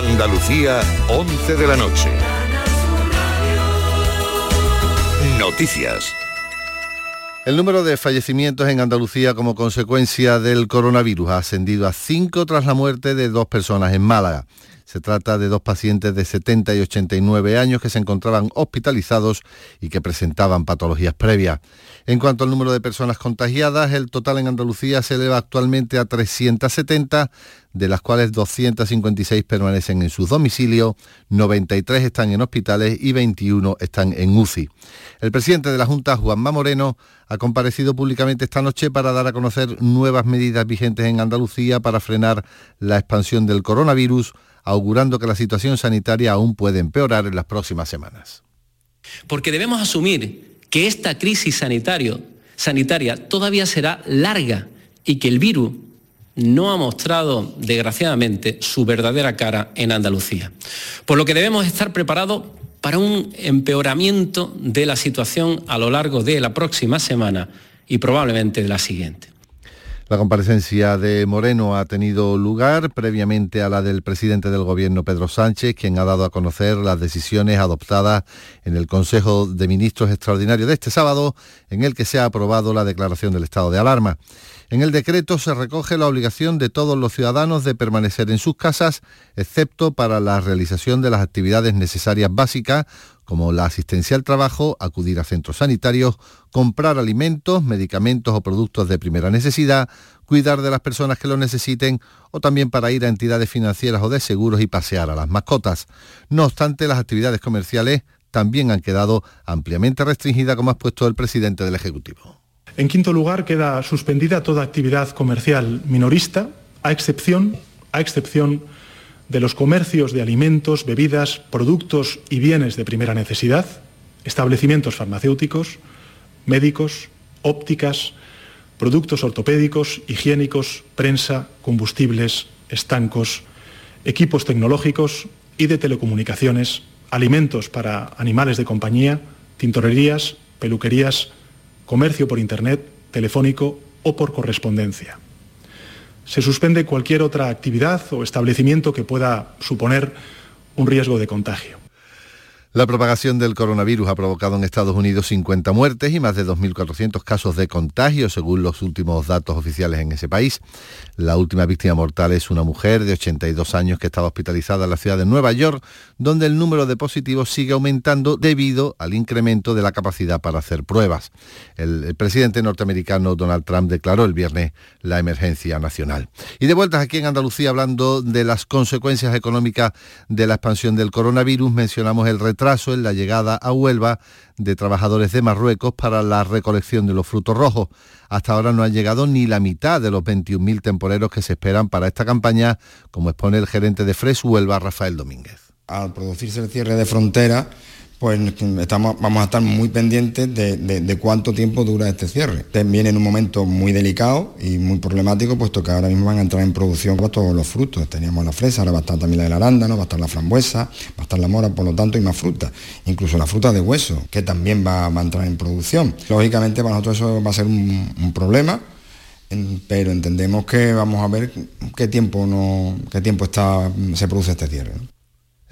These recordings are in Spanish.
Andalucía, 11 de la noche. Noticias. El número de fallecimientos en Andalucía como consecuencia del coronavirus ha ascendido a 5 tras la muerte de dos personas en Málaga. Se trata de dos pacientes de 70 y 89 años que se encontraban hospitalizados y que presentaban patologías previas. En cuanto al número de personas contagiadas, el total en Andalucía se eleva actualmente a 370, de las cuales 256 permanecen en sus domicilios, 93 están en hospitales y 21 están en UCI. El presidente de la Junta, Juanma Moreno, ha comparecido públicamente esta noche para dar a conocer nuevas medidas vigentes en Andalucía para frenar la expansión del coronavirus, augurando que la situación sanitaria aún puede empeorar en las próximas semanas. Porque debemos asumir que esta crisis sanitaria todavía será larga y que el virus no ha mostrado, desgraciadamente, su verdadera cara en Andalucía. Por lo que debemos estar preparados para un empeoramiento de la situación a lo largo de la próxima semana y probablemente de la siguiente. La comparecencia de Moreno ha tenido lugar previamente a la del presidente del Gobierno, Pedro Sánchez, quien ha dado a conocer las decisiones adoptadas en el Consejo de Ministros Extraordinario de este sábado, en el que se ha aprobado la declaración del estado de alarma. En el decreto se recoge la obligación de todos los ciudadanos de permanecer en sus casas, excepto para la realización de las actividades necesarias básicas, como la asistencia al trabajo, acudir a centros sanitarios, comprar alimentos, medicamentos o productos de primera necesidad, cuidar de las personas que lo necesiten o también para ir a entidades financieras o de seguros y pasear a las mascotas. No obstante, las actividades comerciales también han quedado ampliamente restringidas, como ha expuesto el presidente del Ejecutivo. En quinto lugar, queda suspendida toda actividad comercial minorista, a excepción, a excepción de los comercios de alimentos, bebidas, productos y bienes de primera necesidad, establecimientos farmacéuticos, médicos, ópticas, productos ortopédicos, higiénicos, prensa, combustibles, estancos, equipos tecnológicos y de telecomunicaciones, alimentos para animales de compañía, tintorerías, peluquerías, comercio por Internet, telefónico o por correspondencia. Se suspende cualquier otra actividad o establecimiento que pueda suponer un riesgo de contagio. La propagación del coronavirus ha provocado en Estados Unidos 50 muertes y más de 2.400 casos de contagio, según los últimos datos oficiales en ese país. La última víctima mortal es una mujer de 82 años que estaba hospitalizada en la ciudad de Nueva York, donde el número de positivos sigue aumentando debido al incremento de la capacidad para hacer pruebas. El, el presidente norteamericano Donald Trump declaró el viernes la emergencia nacional. Y de vueltas aquí en Andalucía, hablando de las consecuencias económicas de la expansión del coronavirus, mencionamos el reto retraso en la llegada a Huelva de trabajadores de Marruecos para la recolección de los frutos rojos. Hasta ahora no han llegado ni la mitad de los 21.000 temporeros que se esperan para esta campaña, como expone el gerente de Fres Huelva, Rafael Domínguez. Al producirse el cierre de frontera, pues estamos, vamos a estar muy pendientes de, cuánto tiempo dura este cierre. Viene en un momento muy delicado y muy problemático, puesto que ahora mismo van a entrar en producción todos los frutos. Teníamos la fresa, ahora va a estar también la del arándano, va a estar la frambuesa, va a estar la mora, por lo tanto, y más fruta. Incluso la fruta de hueso, que también va, a entrar en producción. Lógicamente para nosotros eso va a ser un, problema, pero entendemos que vamos a ver qué tiempo, no, qué tiempo está, se produce este cierre.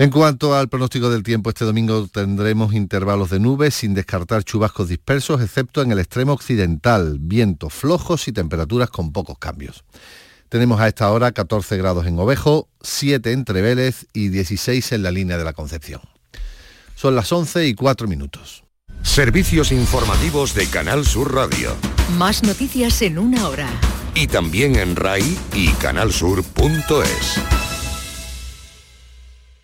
En cuanto al pronóstico del tiempo, este domingo tendremos intervalos de nubes sin descartar chubascos dispersos, excepto en el extremo occidental, vientos flojos y temperaturas con pocos cambios. Tenemos a esta hora 14 grados en Ovejo, 7 en Vélez y 16 en la línea de la Concepción. Son las 11 y 4 minutos. Servicios informativos de Canal Sur Radio. Más noticias en una hora. Y también en RAI y canalsur.es.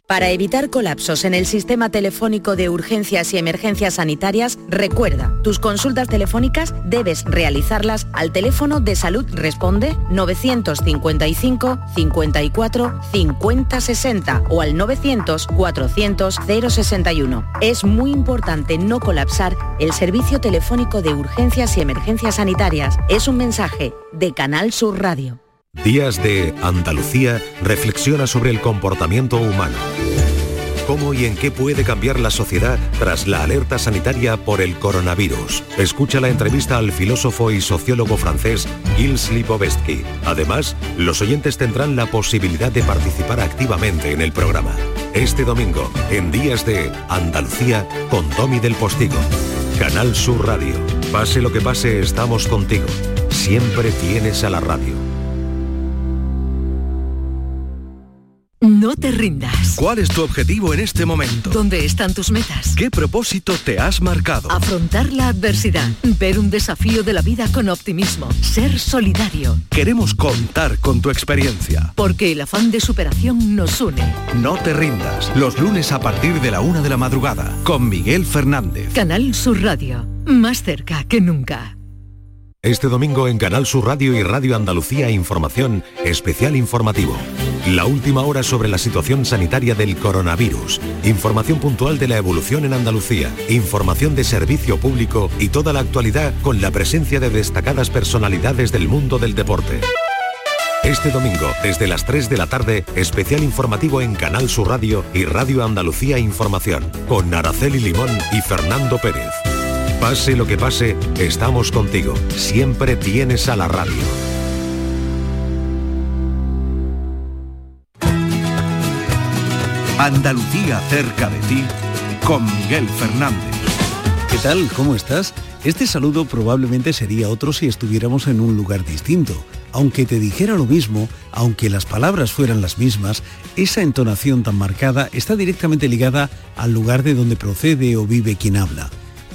Para evitar colapsos en el sistema telefónico de urgencias y emergencias sanitarias, recuerda, tus consultas telefónicas debes realizarlas al teléfono de Salud Responde 955 54 50 60 o al 900 400 061. Es muy importante no colapsar el servicio telefónico de urgencias y emergencias sanitarias. Es un mensaje de Canal Sur Radio. Días de Andalucía reflexiona sobre el comportamiento humano. cómo y en qué puede cambiar la sociedad tras la alerta sanitaria por el coronavirus. Escucha la entrevista al filósofo y sociólogo francés Gilles Lipovetsky. Además, los oyentes tendrán la posibilidad de participar activamente en el programa. Este domingo, en Días de Andalucía, con Tommy del Postigo. Canal Sur Radio. Pase lo que pase, estamos contigo. Siempre tienes a la radio. No te rindas. ¿Cuál es tu objetivo en este momento? ¿Dónde están tus metas? ¿Qué propósito te has marcado? Afrontar la adversidad, ver un desafío de la vida con optimismo, ser solidario. Queremos contar con tu experiencia. Porque el afán de superación nos une. No te rindas. Los lunes a partir de la una de la madrugada, con Miguel Fernández. Canal Sur Radio, más cerca que nunca. Este domingo en Canal Sur Radio y Radio Andalucía Información Especial Informativo. La última hora sobre la situación sanitaria del coronavirus. Información puntual de la evolución en Andalucía. Información de servicio público y toda la actualidad con la presencia de destacadas personalidades del mundo del deporte. Este domingo, desde las 3 de la tarde, especial informativo en Canal Sur Radio y Radio Andalucía Información, con Araceli Limón y Fernando Pérez. Pase lo que pase, estamos contigo. Siempre tienes a la radio. Andalucía cerca de ti, con Miguel Fernández. ¿Qué tal? ¿Cómo estás? Este saludo probablemente sería otro si estuviéramos en un lugar distinto. Aunque te dijera lo mismo, aunque las palabras fueran las mismas, esa entonación tan marcada está directamente ligada al lugar de donde procede o vive quien habla.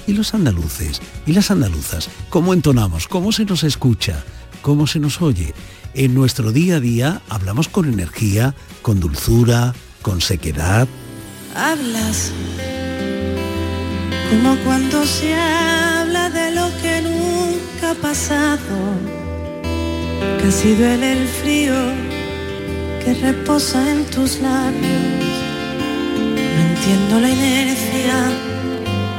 ¿Y los andaluces? ¿Y las andaluzas? ¿Cómo entonamos? ¿Cómo se nos escucha? ¿Cómo se nos oye? En nuestro día a día hablamos con energía, con dulzura, con sequedad. Hablas como cuando se habla de lo que nunca ha pasado. Casi duele el frío que reposa en tus labios. No entiendo la inercia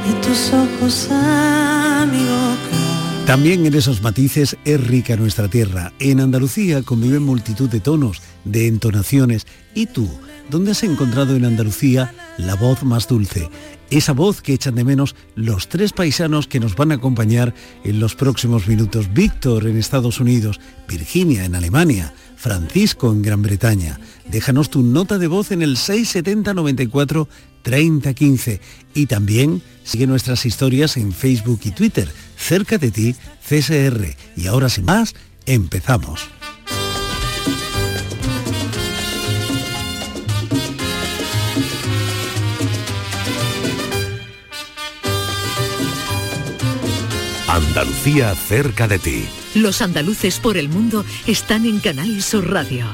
de tus ojos a mi boca. También en esos matices es rica nuestra tierra. En Andalucía conviven multitud de tonos, de entonaciones. ¿Y tú? ¿Dónde has encontrado en Andalucía la voz más dulce? Esa voz que echan de menos los tres paisanos que nos van a acompañar en los próximos minutos. Víctor en Estados Unidos, Virginia en Alemania, Francisco en Gran Bretaña. Déjanos tu nota de voz en el 670 94 30 15 y también sigue nuestras historias en Facebook y Twitter. Cerca de ti, CSR. Y ahora sin más, empezamos. Andalucía cerca de ti. Los andaluces por el mundo están en Canal Sur Radio.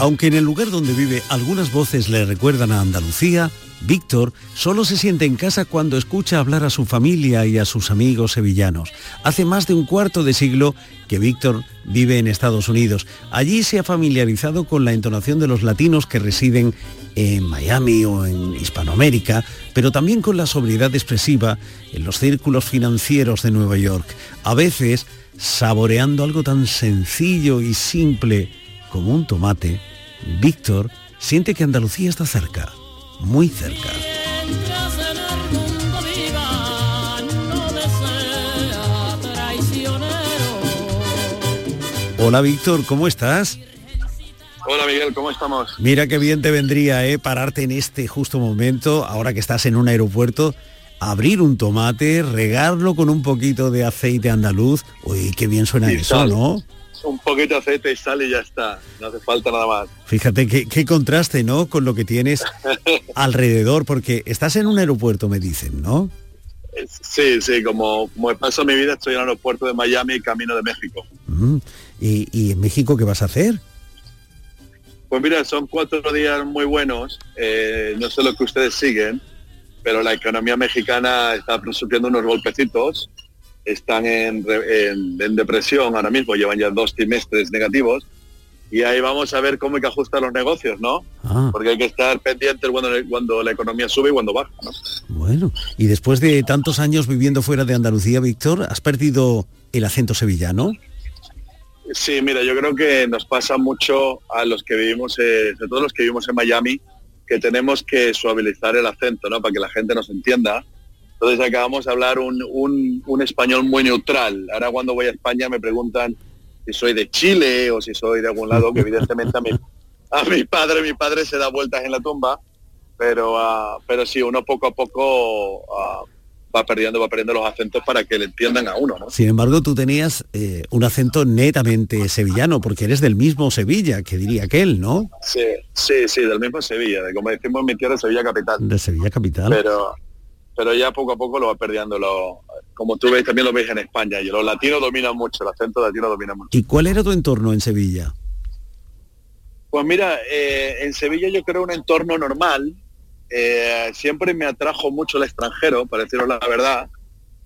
Aunque en el lugar donde vive algunas voces le recuerdan a Andalucía, Víctor solo se siente en casa cuando escucha hablar a su familia y a sus amigos sevillanos. Hace más de un cuarto de siglo que Víctor vive en Estados Unidos. Allí se ha familiarizado con la entonación de los latinos que residen en Miami o en Hispanoamérica, pero también con la sobriedad expresiva en los círculos financieros de Nueva York. A veces, saboreando algo tan sencillo y simple como un tomate, Víctor siente que Andalucía está cerca muy cerca. Hola Víctor, ¿cómo estás? Hola Miguel, ¿cómo estamos? Mira qué bien te vendría eh, pararte en este justo momento, ahora que estás en un aeropuerto, abrir un tomate, regarlo con un poquito de aceite andaluz. Uy, qué bien suena Y eso, sal. ¿no? Un poquito de aceite y sal y ya está. No hace falta nada más. Fíjate qué, qué contraste, ¿no? Con lo que tienes alrededor, porque estás en un aeropuerto, me dicen, ¿no? Sí, sí, como, como paso mi vida estoy en el aeropuerto de Miami, camino de México. Mm. ¿Y, y en México qué vas a hacer? Pues mira, son cuatro días muy buenos. eh, no sé lo que ustedes siguen, pero la economía mexicana está sufriendo unos golpecitos. Están en, en- en depresión ahora mismo, llevan ya dos trimestres negativos. Y ahí vamos a ver cómo hay que ajustar los negocios, ¿no? Ah, Porque hay que estar pendientes cuando, cuando la economía sube y cuando baja, ¿no? bueno. Y después de tantos años viviendo fuera de Andalucía, Víctor, ¿has perdido el acento sevillano? Sí, mira, yo creo que nos pasa mucho a los que vivimos, eh, sobre todo los que vivimos en Miami, que tenemos que suavizar el acento, ¿no? Para que la gente nos entienda. Entonces acabamos de hablar un, un, un español muy neutral. Ahora cuando voy a España me preguntan si soy de Chile o si soy de algún lado, que evidentemente a mi, a mi padre, mi padre se da vueltas en la tumba, pero, ah, pero sí, uno poco a poco ah, va perdiendo, va perdiendo los acentos para que le entiendan a uno, ¿no? Sin embargo, tú tenías eh, un acento netamente sevillano, porque eres del mismo Sevilla, que diría aquel, ¿no? Sí, sí, sí, del mismo Sevilla, de como decimos en mi tierra, Sevilla capital. De Sevilla capital. Pero, pero ya poco a poco lo va perdiendo, lo, como tú ves, también lo ves en España, y los latinos dominan mucho, el acento latino domina mucho. ¿Y cuál era tu entorno en Sevilla? Pues mira, eh, en Sevilla yo creo un entorno normal. Eh, siempre me atrajo mucho el extranjero, para deciros la verdad,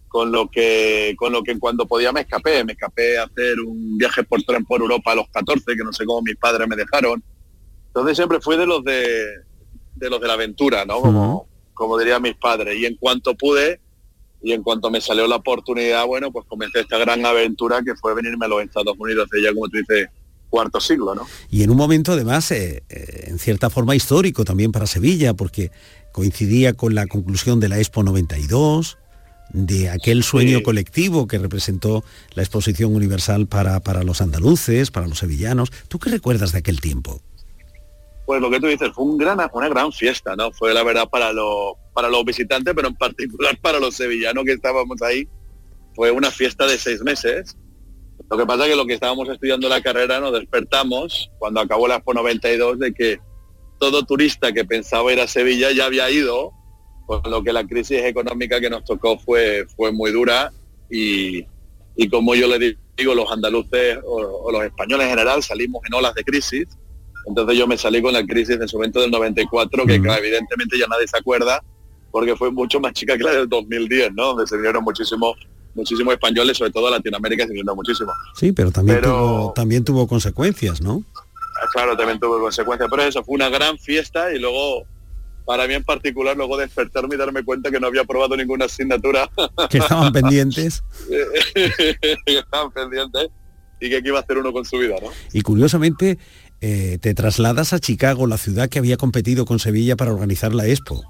con lo que con lo que cuando podía me escapé. Me escapé a hacer un viaje por tren por Europa a los 14, que no sé cómo mis padres me dejaron. Entonces siempre fui de los de, de los de la aventura, ¿no? Como, como dirían mis padres. Y en cuanto pude, y en cuanto me salió la oportunidad, bueno, pues comencé esta gran aventura que fue venirme a los Estados Unidos de ya, como tú dices, cuarto siglo, ¿no? Y en un momento además, eh, eh, en cierta forma histórico también para Sevilla, porque coincidía con la conclusión de la Expo 92, de aquel sueño colectivo que representó la exposición universal para, para los andaluces, para los sevillanos. ¿Tú qué recuerdas de aquel tiempo? Pues lo que tú dices, fue un gran, una gran fiesta, ¿no? Fue la verdad para los, para los visitantes, pero en particular para los sevillanos que estábamos ahí. Fue una fiesta de seis meses. Lo que pasa es que lo que estábamos estudiando la carrera nos despertamos cuando acabó la Expo 92 de que todo turista que pensaba ir a Sevilla ya había ido, con lo que la crisis económica que nos tocó fue, fue muy dura y, y como yo le digo, los andaluces o, o los españoles en general salimos en olas de crisis entonces yo me salí con la crisis en su momento del 94, que claro, evidentemente ya nadie se acuerda, porque fue mucho más chica que la del 2010, ¿no? Donde se vinieron muchísimos muchísimos españoles, sobre todo Latinoamérica, se vinieron muchísimo. Sí, pero también, Tuvo, también tuvo consecuencias, ¿no? Claro, también tuvo consecuencias, pero eso fue una gran fiesta y luego, para mí en particular, luego despertarme y darme cuenta que no había probado ninguna asignatura. Que estaban pendientes. que estaban pendientes y que aquí iba a hacer uno con su vida, ¿no? Y curiosamente, eh, te trasladas a Chicago, la ciudad que había competido con Sevilla para organizar la Expo.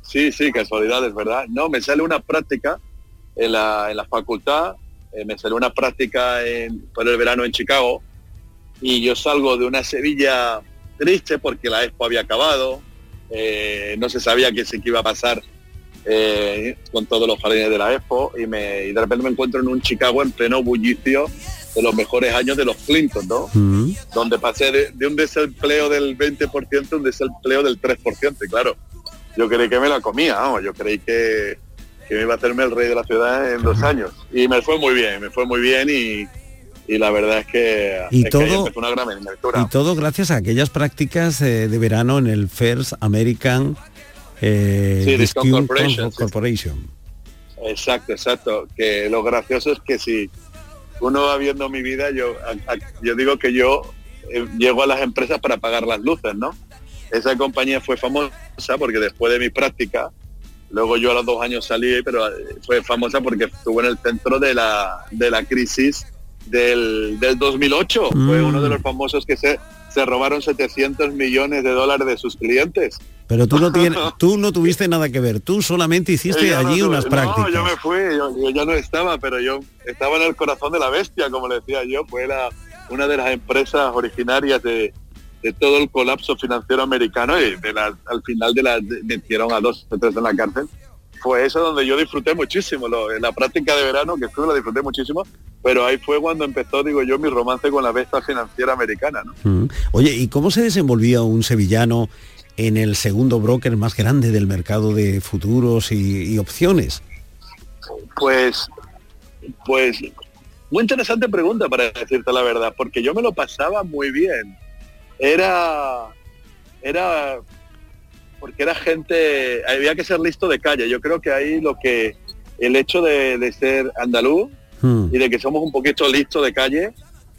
Sí, sí, casualidades, ¿verdad? No, me sale una práctica en la, en la facultad, eh, me sale una práctica en, por el verano en Chicago y yo salgo de una Sevilla triste porque la Expo había acabado, eh, no se sabía qué se iba a pasar con todos los jardines de la Expo y, me, y de repente me encuentro en un Chicago en pleno bullicio de los mejores años de los Clinton, ¿no? Donde pasé de, un desempleo del 20% a un desempleo del 3%, y claro, yo creí que me la comía, vamos, yo creí que, que me iba a hacerme el rey de la ciudad en dos años. Y me fue muy bien, me fue muy bien y, y la verdad es que, y es todo, que una gran aventura. Y todo gracias a aquellas prácticas eh, de verano en el First American eh, Sí, Discount Discount Corporation, sí, Corporation. Exacto, exacto. Que lo gracioso es que si uno va viendo mi vida, yo, a- a- yo digo que yo eh, llego a las empresas para pagar las luces, ¿no? Esa compañía fue famosa porque después de mi práctica, luego yo a los dos años salí, pero eh, fue famosa porque estuvo en el centro de la, de la crisis del, del 2008. Fue Mm. uno de los famosos que se, se robaron 700 millones de dólares de sus clientes. Pero tú no tienes, tú no tuviste nada que ver, tú solamente hiciste Yo ya no allí tuve- unas prácticas. No, yo me fui, yo, yo ya no estaba, pero yo estaba en el corazón de la bestia, como le decía yo, fue la, una de las empresas originarias de, de todo el colapso financiero americano y de la, al final de la metieron a dos o tres en la cárcel. Fue eso donde yo disfruté muchísimo, lo- en la práctica de verano que estuve la disfruté muchísimo, pero ahí fue cuando empezó, digo yo, mi romance con la bestia financiera americana, ¿no? Mm. Oye, ¿y cómo se desenvolvía un sevillano en el segundo broker más grande del mercado de futuros y, y opciones? Pues, pues, muy interesante pregunta para decirte la verdad, porque yo me lo pasaba muy bien. Era, era, porque era gente, había que ser listo de calle. Yo creo que ahí lo que, el hecho de, de ser andaluz Mm. y de que somos un poquito listos de calle,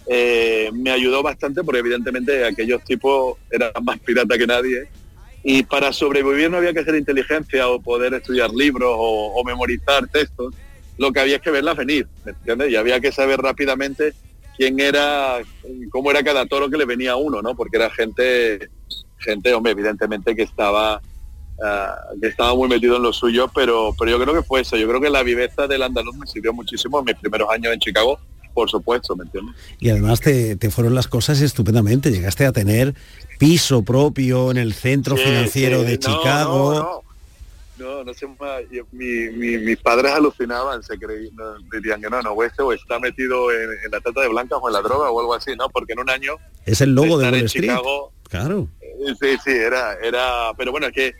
eh, me ayudó bastante porque evidentemente aquellos tipos eran más pirata que nadie. Y para sobrevivir no había que hacer inteligencia o poder estudiar libros o, memorizar textos. Lo que había es que verlas venir, ¿me entiendes? Y había que saber rápidamente quién era, cómo era cada toro que le venía a uno, ¿no? Porque era gente, gente, hombre, evidentemente que estaba ah, que estaba muy metido en lo suyo, pero, pero yo creo que fue eso. Yo creo que la viveza del andaluz me sirvió muchísimo en mis primeros años en Chicago, por supuesto, ¿me entiendes? Y además te, te fueron las cosas estupendamente. Llegaste a tener piso propio en el centro Sí, financiero sí, de no, Chicago. No, no. No, no sé mi- mi- mis padres alucinaban, se creían, no, dirían que no, no, este o está metido en, en la trata de blancas o en la droga o algo así, ¿no? Porque en un año Es el logo de Wall Street. Chicago, Claro. eh, sí, sí, era, era, pero bueno, es que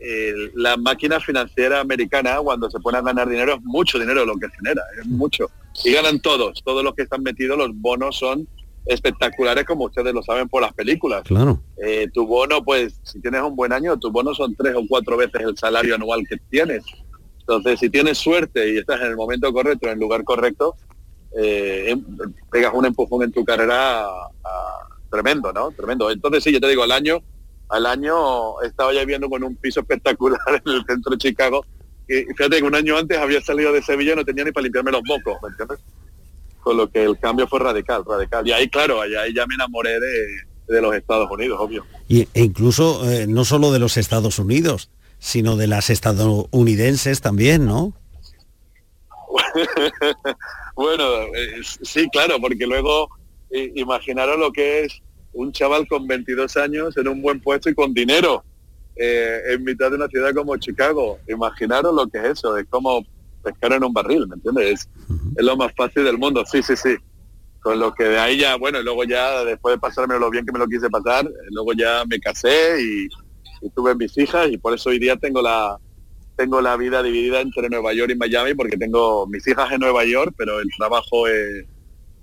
eh, la máquina financiera americana cuando se pone a ganar dinero es mucho dinero lo que genera, es mucho. Y ganan todos, todos los que están metidos, los bonos son espectaculares como ustedes lo saben por las películas. Claro. Eh, tu bono, pues, si tienes un buen año, tu bono son tres o cuatro veces el salario anual que tienes. Entonces, si tienes suerte y estás en el momento correcto, en el lugar correcto, eh, em- pegas un empujón en tu carrera ah, tremendo, ¿no? Tremendo. Entonces, sí, yo te digo, al año, al año estaba ya viendo con un piso espectacular en el centro de Chicago. Y fíjate que un año antes había salido de Sevilla y no tenía ni para limpiarme los mocos, ¿me entiendes? Con lo que el cambio fue radical, radical. Y ahí, claro, ahí, ahí ya me enamoré de, de los Estados Unidos, obvio. Y, e incluso eh, no solo de los Estados Unidos, sino de las estadounidenses también, ¿no? bueno, eh, sí, claro, porque luego eh, imaginaros lo que es un chaval con 22 años en un buen puesto y con dinero eh, en mitad de una ciudad como Chicago. Imaginaros lo que es eso, es como pescar en un barril, ¿me entiendes? Es, es lo más fácil del mundo, sí, sí, sí. Con lo que de ahí ya, bueno, y luego ya después de pasarme lo bien que me lo quise pasar, eh, luego ya me casé y, y tuve mis hijas y por eso hoy día tengo la tengo la vida dividida entre Nueva York y Miami porque tengo mis hijas en Nueva York, pero el trabajo es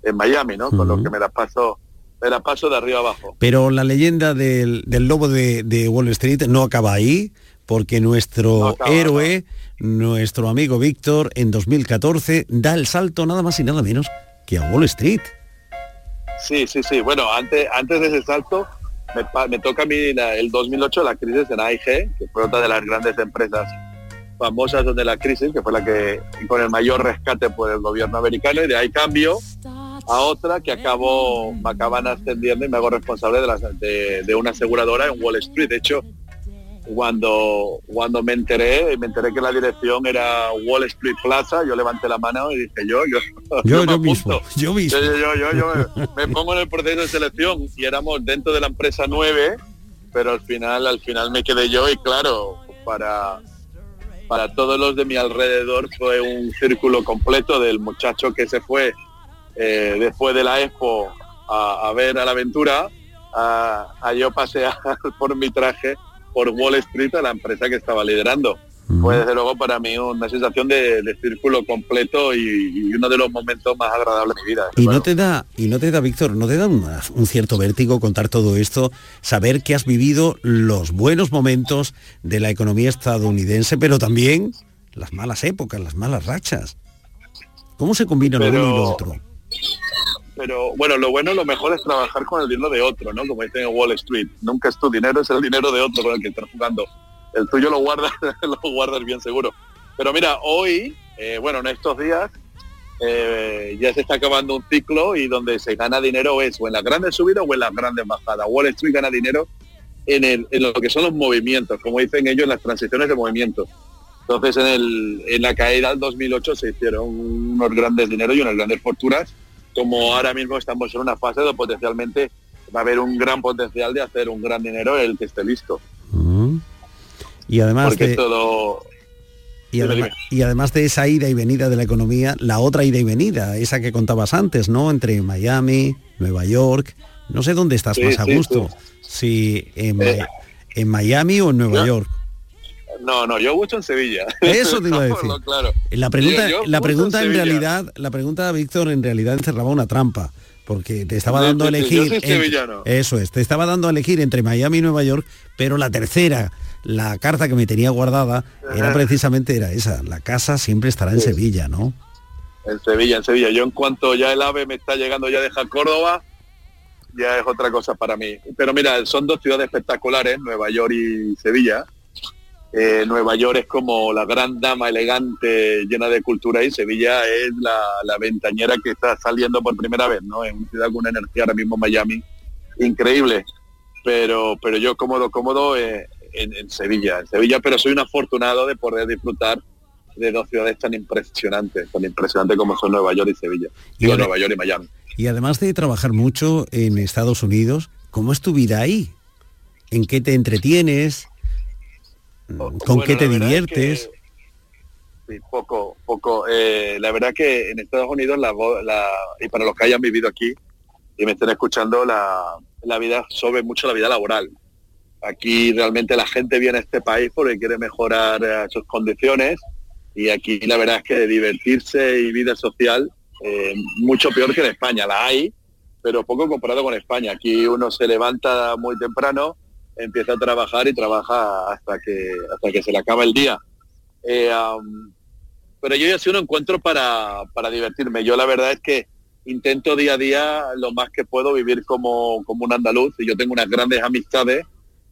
en Miami, ¿no? Con lo que me las paso me las paso de arriba abajo. Pero la leyenda del, del lobo de, de Wall Street no acaba ahí, porque nuestro acaba, héroe, nuestro amigo Víctor, en 2014 da el salto nada más y nada menos que a Wall Street. Sí, sí, sí. Bueno, antes, antes de ese salto, me, me toca a mí la- el 2008 la crisis en AIG, que fue otra de las grandes empresas famosas donde la crisis, que fue la que con el mayor rescate por el gobierno americano, y de ahí cambio a otra que acabo, me acaban ascendiendo y me hago responsable de, de, de una aseguradora en Wall Street. De hecho, cuando, cuando me enteré, me enteré que la dirección era Wall Street Plaza, yo levanté la mano y dije yo, yo, Yo, me yo mismo, yo mismo. Yo, yo, yo, yo me, pongo en el proceso de selección y éramos dentro de la empresa nueve, pero al final, al final me quedé yo y claro, para, para todos los de mi alrededor fue un círculo completo del muchacho que se fue eh, después de la expo a, a ver a la aventura, a, a yo pasear por mi traje por Wall Street a la empresa que estaba liderando. Fue desde luego para mí una sensación de, de círculo completo y, y uno de los momentos más agradables de mi vida. Y no te da, y no te da, Víctor, no te da un cierto vértigo contar todo esto, saber que has vivido los buenos momentos de la economía estadounidense, pero también las malas épocas, las malas rachas. ¿Cómo se combina lo Pero- uno y lo otro? Pero bueno, lo bueno, lo mejor es trabajar con el dinero de otro, ¿no? Como dicen en Wall Street, nunca es tu dinero, es el dinero de otro con el que estás jugando. El tuyo lo guardas, lo guardas bien seguro. Pero mira, hoy, eh, bueno, en estos días, eh, ya se está acabando un ciclo y donde se gana dinero es o en las grandes subidas o en las grandes bajadas. Wall Street gana dinero en, en lo que son los movimientos, como dicen ellos, las transiciones de movimientos. Entonces, en, el, en la caída del 2008 se hicieron unos grandes dineros y unas grandes fortunas, como ahora mismo estamos en una fase donde potencialmente va a haber un gran potencial de hacer un gran dinero el que esté listo. Mm. Y además Porque de, todo... y, además, dime. y además de esa ida y venida de la economía, la otra ida y venida, esa que contabas antes, ¿no? Entre Miami, Nueva York. No sé dónde estás Sí, más a sí, gusto. Si en, Eh. en Miami o en Nueva No. York. No, no, yo gusto en Sevilla. Eso te iba a decir. Digámoslo claro. La pregunta, Yo- yo la pregunta en realidad, la pregunta Víctor en realidad encerraba una trampa, porque te estaba dando a elegir. entre- eso es, te estaba dando a elegir entre Miami y Nueva York, pero la tercera, la carta que me tenía guardada, era precisamente era esa. La casa siempre estará en Sí. Sevilla, ¿no? En Sevilla, en Sevilla. Yo en cuanto ya el AVE me está llegando ya deja Córdoba, ya es otra cosa para mí. Pero mira, son dos ciudades espectaculares, Nueva York y Sevilla. Eh, Nueva York es como la gran dama elegante llena de cultura y Sevilla es la, ventañera que está saliendo por primera vez, ¿no? En una ciudad con una energía ahora mismo Miami increíble. Pero, pero yo cómodo, cómodo eh, en, Sevilla, en Sevilla, pero soy un afortunado de poder disfrutar de dos ciudades tan impresionantes, tan impresionantes como son Nueva York y Sevilla. Y Nueva York y Miami. Y además de trabajar mucho en Estados Unidos, ¿cómo es tu vida ahí? ¿En qué te entretienes? ¿Con qué te diviertes? sí, poco, poco. Eh, la verdad que en Estados Unidos, la, y para los que hayan vivido aquí y me estén escuchando, la, la vida sobre mucho la vida laboral. Aquí realmente la gente viene a este país porque quiere mejorar eh, sus condiciones y aquí la verdad es que divertirse y vida social eh, mucho peor que en España. La hay, pero poco comparado con España. Aquí uno se levanta muy temprano, empieza a trabajar y trabaja hasta que, hasta que se le acaba el día. Eh, pero yo ya sí un encuentro para, para divertirme. Yo la verdad es que intento día a día lo más que puedo vivir como, como un andaluz y yo tengo unas grandes amistades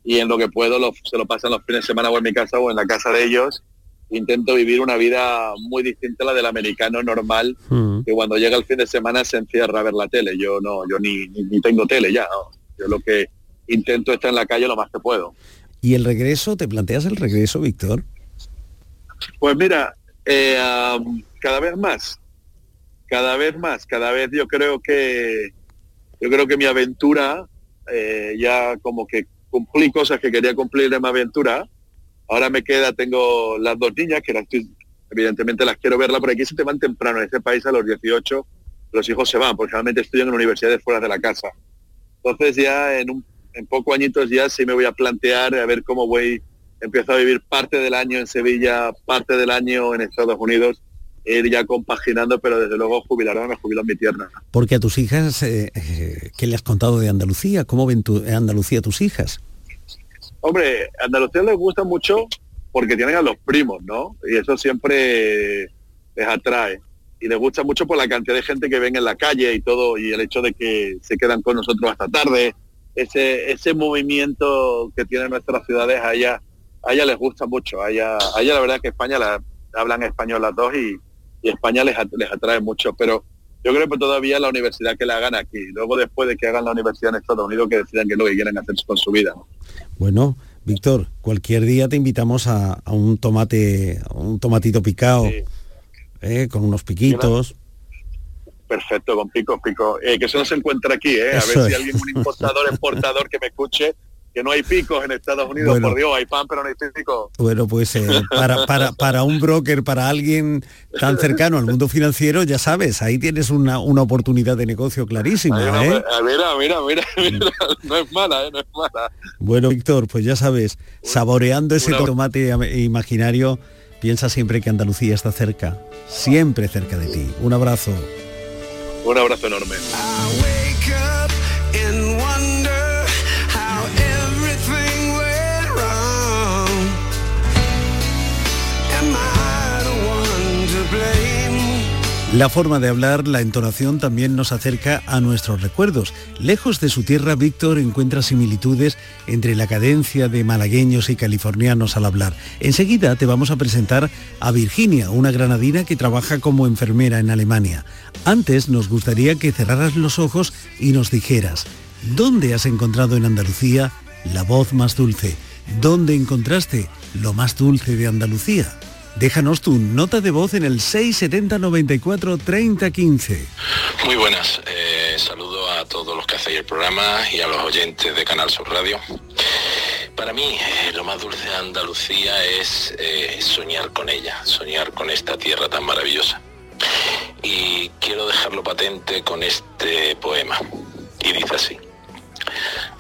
y en lo que puedo se lo pasan los fines de semana o en mi casa o en la casa de ellos. Intento vivir una vida muy distinta a la del americano normal, mm. que cuando llega el fin de semana se encierra a ver la tele. Yo no, yo ni, ni, tengo tele ya. Yo lo que intento estar en la calle lo más que puedo. ¿Y el regreso? ¿Te planteas el regreso, Víctor? Pues mira, eh, cada vez más, cada vez más, cada vez yo creo que yo creo que mi aventura eh, ya como que cumplí cosas que quería cumplir en mi aventura. Ahora me queda, tengo las dos niñas que las evidentemente las quiero verla por aquí se te van temprano en este país a los 18 los hijos se van porque realmente estudian en universidades fuera de la casa entonces ya en un en pocos añitos ya sí me voy a plantear a ver cómo voy, empiezo a vivir parte del año en Sevilla, parte del año en Estados Unidos, ir ya compaginando, pero desde luego jubilarme, me jubilo en mi tierra. Porque a tus hijas, eh, eh, ¿qué le has contado de Andalucía? ¿Cómo ven tu, Andalucía tus hijas? Hombre, Andalucía les gusta mucho porque tienen a los primos, ¿no? Y eso siempre les atrae. Y les gusta mucho por la cantidad de gente que ven en la calle y todo, y el hecho de que se quedan con nosotros hasta tarde, ese, ese movimiento que tienen nuestras ciudades, a ella, a ella les gusta mucho. A ella, a ella la verdad que España la, hablan español las dos y, España les, les atrae mucho, pero yo creo que todavía la universidad que la hagan aquí, luego después de que hagan la universidad en Estados Unidos, que decidan qué es lo que quieren hacer con su vida. Bueno, Víctor, cualquier día te invitamos a, un tomate, un tomatito picado, eh, con unos piquitos. Perfecto, con pico, pico. Eh, que eso no se encuentra aquí, ¿eh? A ver si alguien, un importador, exportador que me escuche, que no hay picos en Estados Unidos, por Dios, hay pan, pero no hay picos. Bueno, pues eh, para, para, para un broker, para alguien tan cercano al mundo financiero, ya sabes, ahí tienes una, una oportunidad de negocio clarísima. ¿eh? Mira, mira, mira, mira, no es mala, ¿eh? no es mala. Bueno, Víctor, pues ya sabes, saboreando ese tomate imaginario, piensa siempre que Andalucía está cerca, siempre cerca de ti. Un abrazo. Un abrazo enorme. La forma de hablar, la entonación también nos acerca a nuestros recuerdos. Lejos de su tierra, Víctor encuentra similitudes entre la cadencia de malagueños y californianos al hablar. Enseguida te vamos a presentar a Virginia, una granadina que trabaja como enfermera en Alemania. Antes nos gustaría que cerraras los ojos y nos dijeras, ¿dónde has encontrado en Andalucía la voz más dulce? ¿Dónde encontraste lo más dulce de Andalucía? Déjanos tu nota de voz en el 670 94 30 15. Muy buenas, eh, saludo a todos los que hacéis el programa y a los oyentes de Canal Sur Radio. Para mí, eh, lo más dulce de Andalucía es eh, soñar con ella, soñar con esta tierra tan maravillosa. Y quiero dejarlo patente con este poema. Y dice así.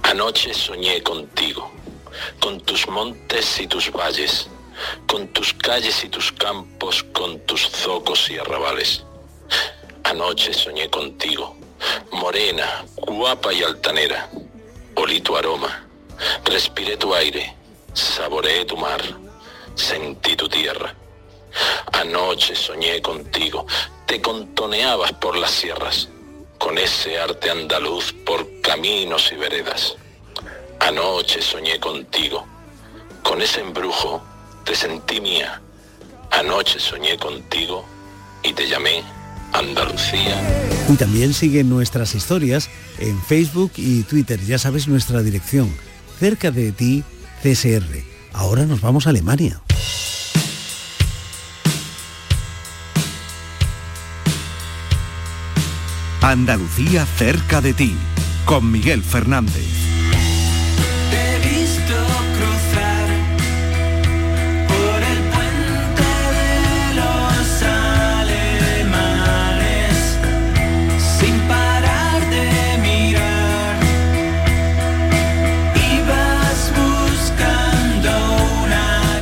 Anoche soñé contigo, con tus montes y tus valles con tus calles y tus campos, con tus zocos y arrabales. Anoche soñé contigo, morena, guapa y altanera. Olí tu aroma, respiré tu aire, saboreé tu mar, sentí tu tierra. Anoche soñé contigo, te contoneabas por las sierras, con ese arte andaluz por caminos y veredas. Anoche soñé contigo, con ese embrujo te sentí mía. Anoche soñé contigo y te llamé Andalucía. Y también siguen nuestras historias en Facebook y Twitter. Ya sabes nuestra dirección. Cerca de ti, CSR. Ahora nos vamos a Alemania. Andalucía cerca de ti, con Miguel Fernández.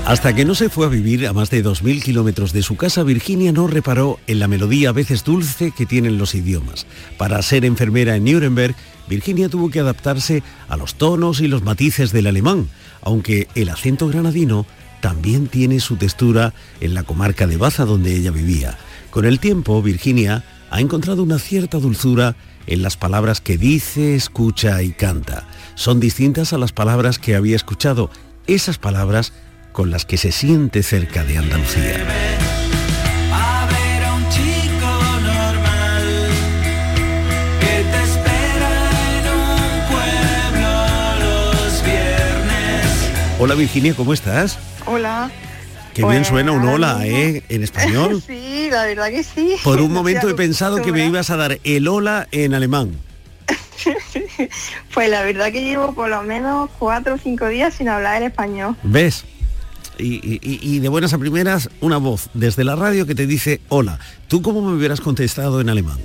Hasta que no se fue a vivir a más de 2.000 kilómetros de su casa, Virginia no reparó en la melodía a veces dulce que tienen los idiomas. Para ser enfermera en Nuremberg, Virginia tuvo que adaptarse a los tonos y los matices del alemán, aunque el acento granadino también tiene su textura en la comarca de Baza donde ella vivía. Con el tiempo, Virginia ha encontrado una cierta dulzura en las palabras que dice, escucha y canta. Son distintas a las palabras que había escuchado, esas palabras con las que se siente cerca de Andalucía. Hola Virginia, ¿cómo estás? Hola. Qué bien Pues, suena un hola, ¿eh? En español. sí, la verdad que sí. Por un momento he pensado que me ibas a dar el hola en alemán. Pues la verdad que llevo por lo menos cuatro o cinco días sin hablar en español. ¿Ves? Y, y- y- y de buenas a primeras, una voz desde la radio que te dice hola. ¿Tú cómo me hubieras contestado en alemán?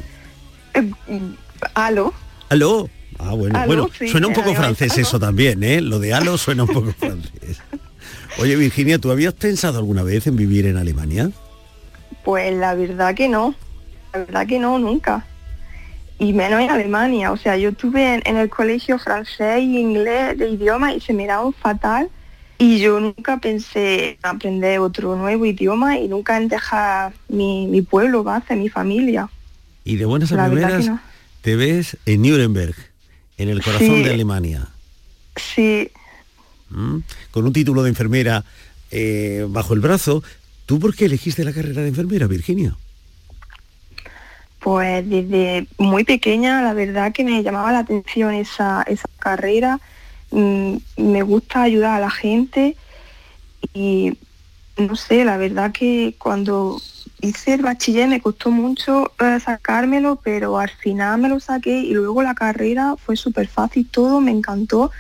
Aló. ¿Aló? Ah, bueno, Aló, bueno, sí, suena un poco francés eso también, ¿eh? Lo de aló suena un poco francés. Oye, Virginia, ¿tú habías pensado alguna vez en vivir en Alemania? Pues la verdad que no. La verdad que no, nunca. Y menos en Alemania. O sea, yo estuve en, en el colegio francés y inglés de idioma y se me daban fatal. Y yo nunca pensé en aprender otro nuevo idioma y nunca en dejar mi, mi pueblo, base, mi familia. Y de buenas a primeras no. te ves en Nuremberg, en el corazón Sí. de Alemania. Sí, ¿m? Con un título de enfermera eh, bajo el brazo. ¿Tú por qué elegiste la carrera de enfermera, Virginia? Pues desde muy pequeña, la verdad que me llamaba la atención esa, esa carrera. Mm, me gusta ayudar a la gente y no sé, la verdad que cuando hice el bachiller me costó mucho eh, sacármelo, pero al final me lo saqué y luego la carrera fue súper fácil, todo me encantó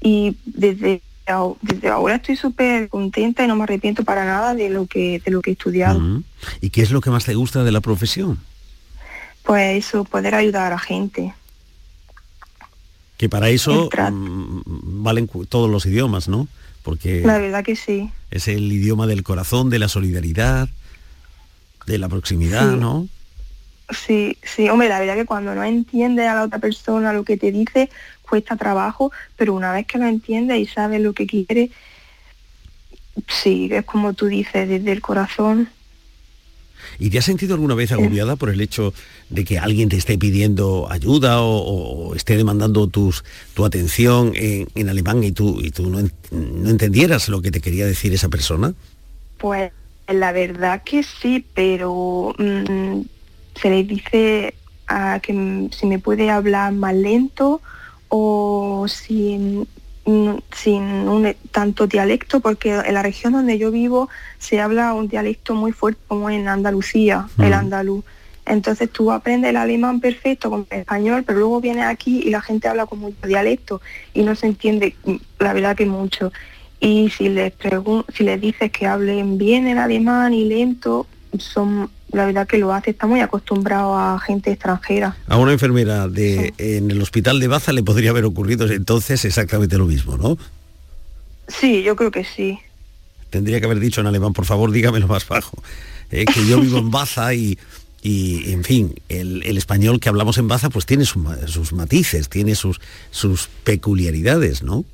y desde, ahora estoy súper contenta y no me arrepiento para nada de lo que, de lo que he estudiado. ¿Y qué es lo que más te gusta de la profesión? Pues eso, poder ayudar a la gente. Que para eso mm, valen todos los idiomas, ¿no? Porque La verdad que sí. es el idioma del corazón, de la solidaridad, de la proximidad, Sí. ¿no? Sí, sí, hombre, la verdad que cuando no entiendes a la otra persona lo que te dice, cuesta trabajo, pero una vez que lo entiendes y sabes lo que quiere, sí, es como tú dices, desde el corazón. ¿Y te has sentido alguna vez agobiada por el hecho de que alguien te esté pidiendo ayuda o, esté demandando tus, tu atención en, en alemán y tú, y tú no, no entendieras lo que te quería decir esa persona? Pues la verdad que sí, pero mm, se le dice a que si me puede hablar más lento o mm, sin un tanto dialecto, porque en la región donde yo vivo se habla un dialecto muy fuerte como en Andalucía, el andaluz. Entonces tú aprendes el alemán perfecto con el español, pero luego vienes aquí y la gente habla con mucho dialecto y no se entiende, mm, la verdad que mucho. Y si les si les dices que hablen bien el alemán y lento, son la verdad que lo hace, está muy acostumbrado a gente extranjera. A una enfermera de, en el hospital de Baza le podría haber ocurrido entonces exactamente lo mismo, ¿no? Sí, yo creo que sí. Tendría que haber dicho en alemán, por favor, dígamelo más bajo. Eh, que yo vivo en Baza y, y, en fin, el, el español que hablamos en Baza pues tiene su sus matices, tiene sus, sus peculiaridades, ¿no?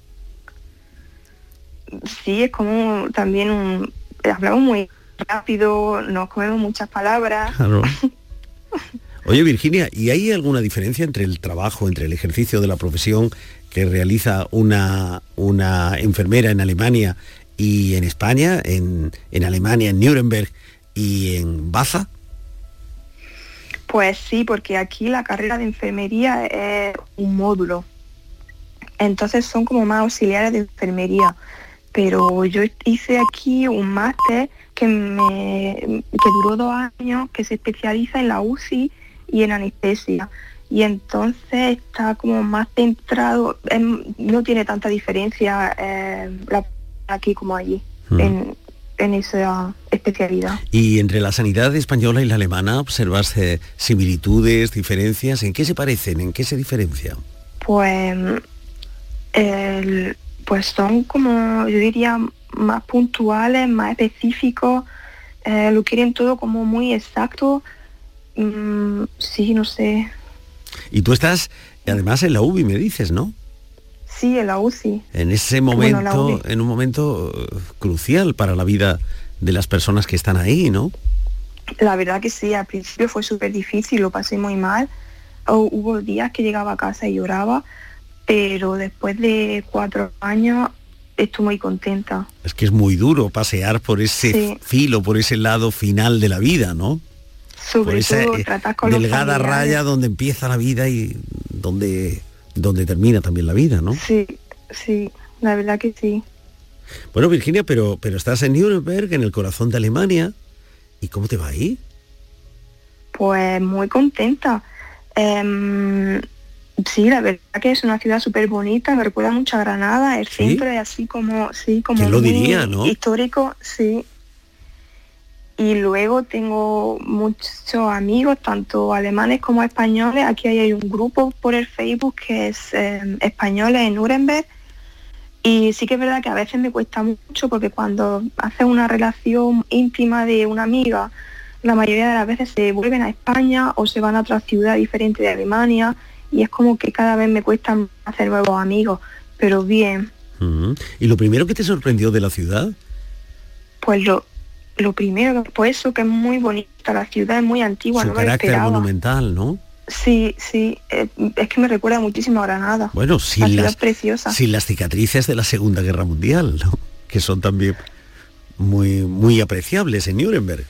Sí, es como también un, hablamos muy rápido, nos comemos muchas palabras. Claro. Oye, Virginia, ¿y hay alguna diferencia entre el trabajo, entre el ejercicio de la profesión que realiza una, una enfermera en Alemania y en España, en, en Alemania, en Nuremberg y en Baza? Pues sí, porque aquí la carrera de enfermería es un módulo. Entonces son como más auxiliares de enfermería. Pero yo hice aquí un máster que, me, que duró dos años, que se especializa en la UCI y en anestesia. Y entonces está como más centrado, no tiene tanta diferencia eh, aquí como allí, mm. en, en, esa especialidad. ¿Y entre la sanidad española y la alemana observas similitudes, diferencias? ¿En qué se parecen? ¿En qué se diferencian? Pues, pues son como, yo diría, más puntuales, más específicos, eh, lo quieren todo como muy exacto. Mm, sí, no sé. Y tú estás, además, en la UBI, me dices, ¿no? Sí, en la UCI. En ese momento, en un momento eh, crucial para la vida de las personas que están ahí, ¿no? La verdad que sí, al principio fue súper difícil, lo pasé muy mal. hubo días que llegaba a casa y lloraba, pero después de cuatro años estoy muy contenta. Es que es muy duro pasear por ese filo, por ese lado final de la vida, ¿no? Sobre por esa todo, eh, con delgada raya donde empieza la vida y donde, donde termina también la vida, ¿no? Sí, sí, la verdad que sí. Bueno, Virginia, pero, pero estás en Nuremberg, en el corazón de Alemania. ¿Y cómo te va ahí? Pues muy contenta. Em, Sí, la verdad que es una ciudad súper bonita, me recuerda mucho a Granada, el centro es así como, sí, como lo diría, ¿no? histórico, sí. Y luego tengo muchos amigos, tanto alemanes como españoles. Aquí hay un grupo por el Facebook que es em, españoles en Nuremberg. Y sí que es verdad que a veces me cuesta mucho porque cuando haces una relación íntima de una amiga, la mayoría de las veces se vuelven a España o se van a otra ciudad diferente de Alemania y es como que cada vez me cuesta hacer nuevos amigos, pero bien. ¿Y lo primero que te sorprendió de la ciudad? Pues lo, lo primero, pues eso que es muy bonita, la ciudad es muy antigua. Su carácter monumental, ¿no? Sí, sí, eh, es que me recuerda muchísimo a Granada. Bueno, sin las, sin las cicatrices de la Segunda Guerra Mundial, ¿no? que son también muy, muy apreciables en Nuremberg.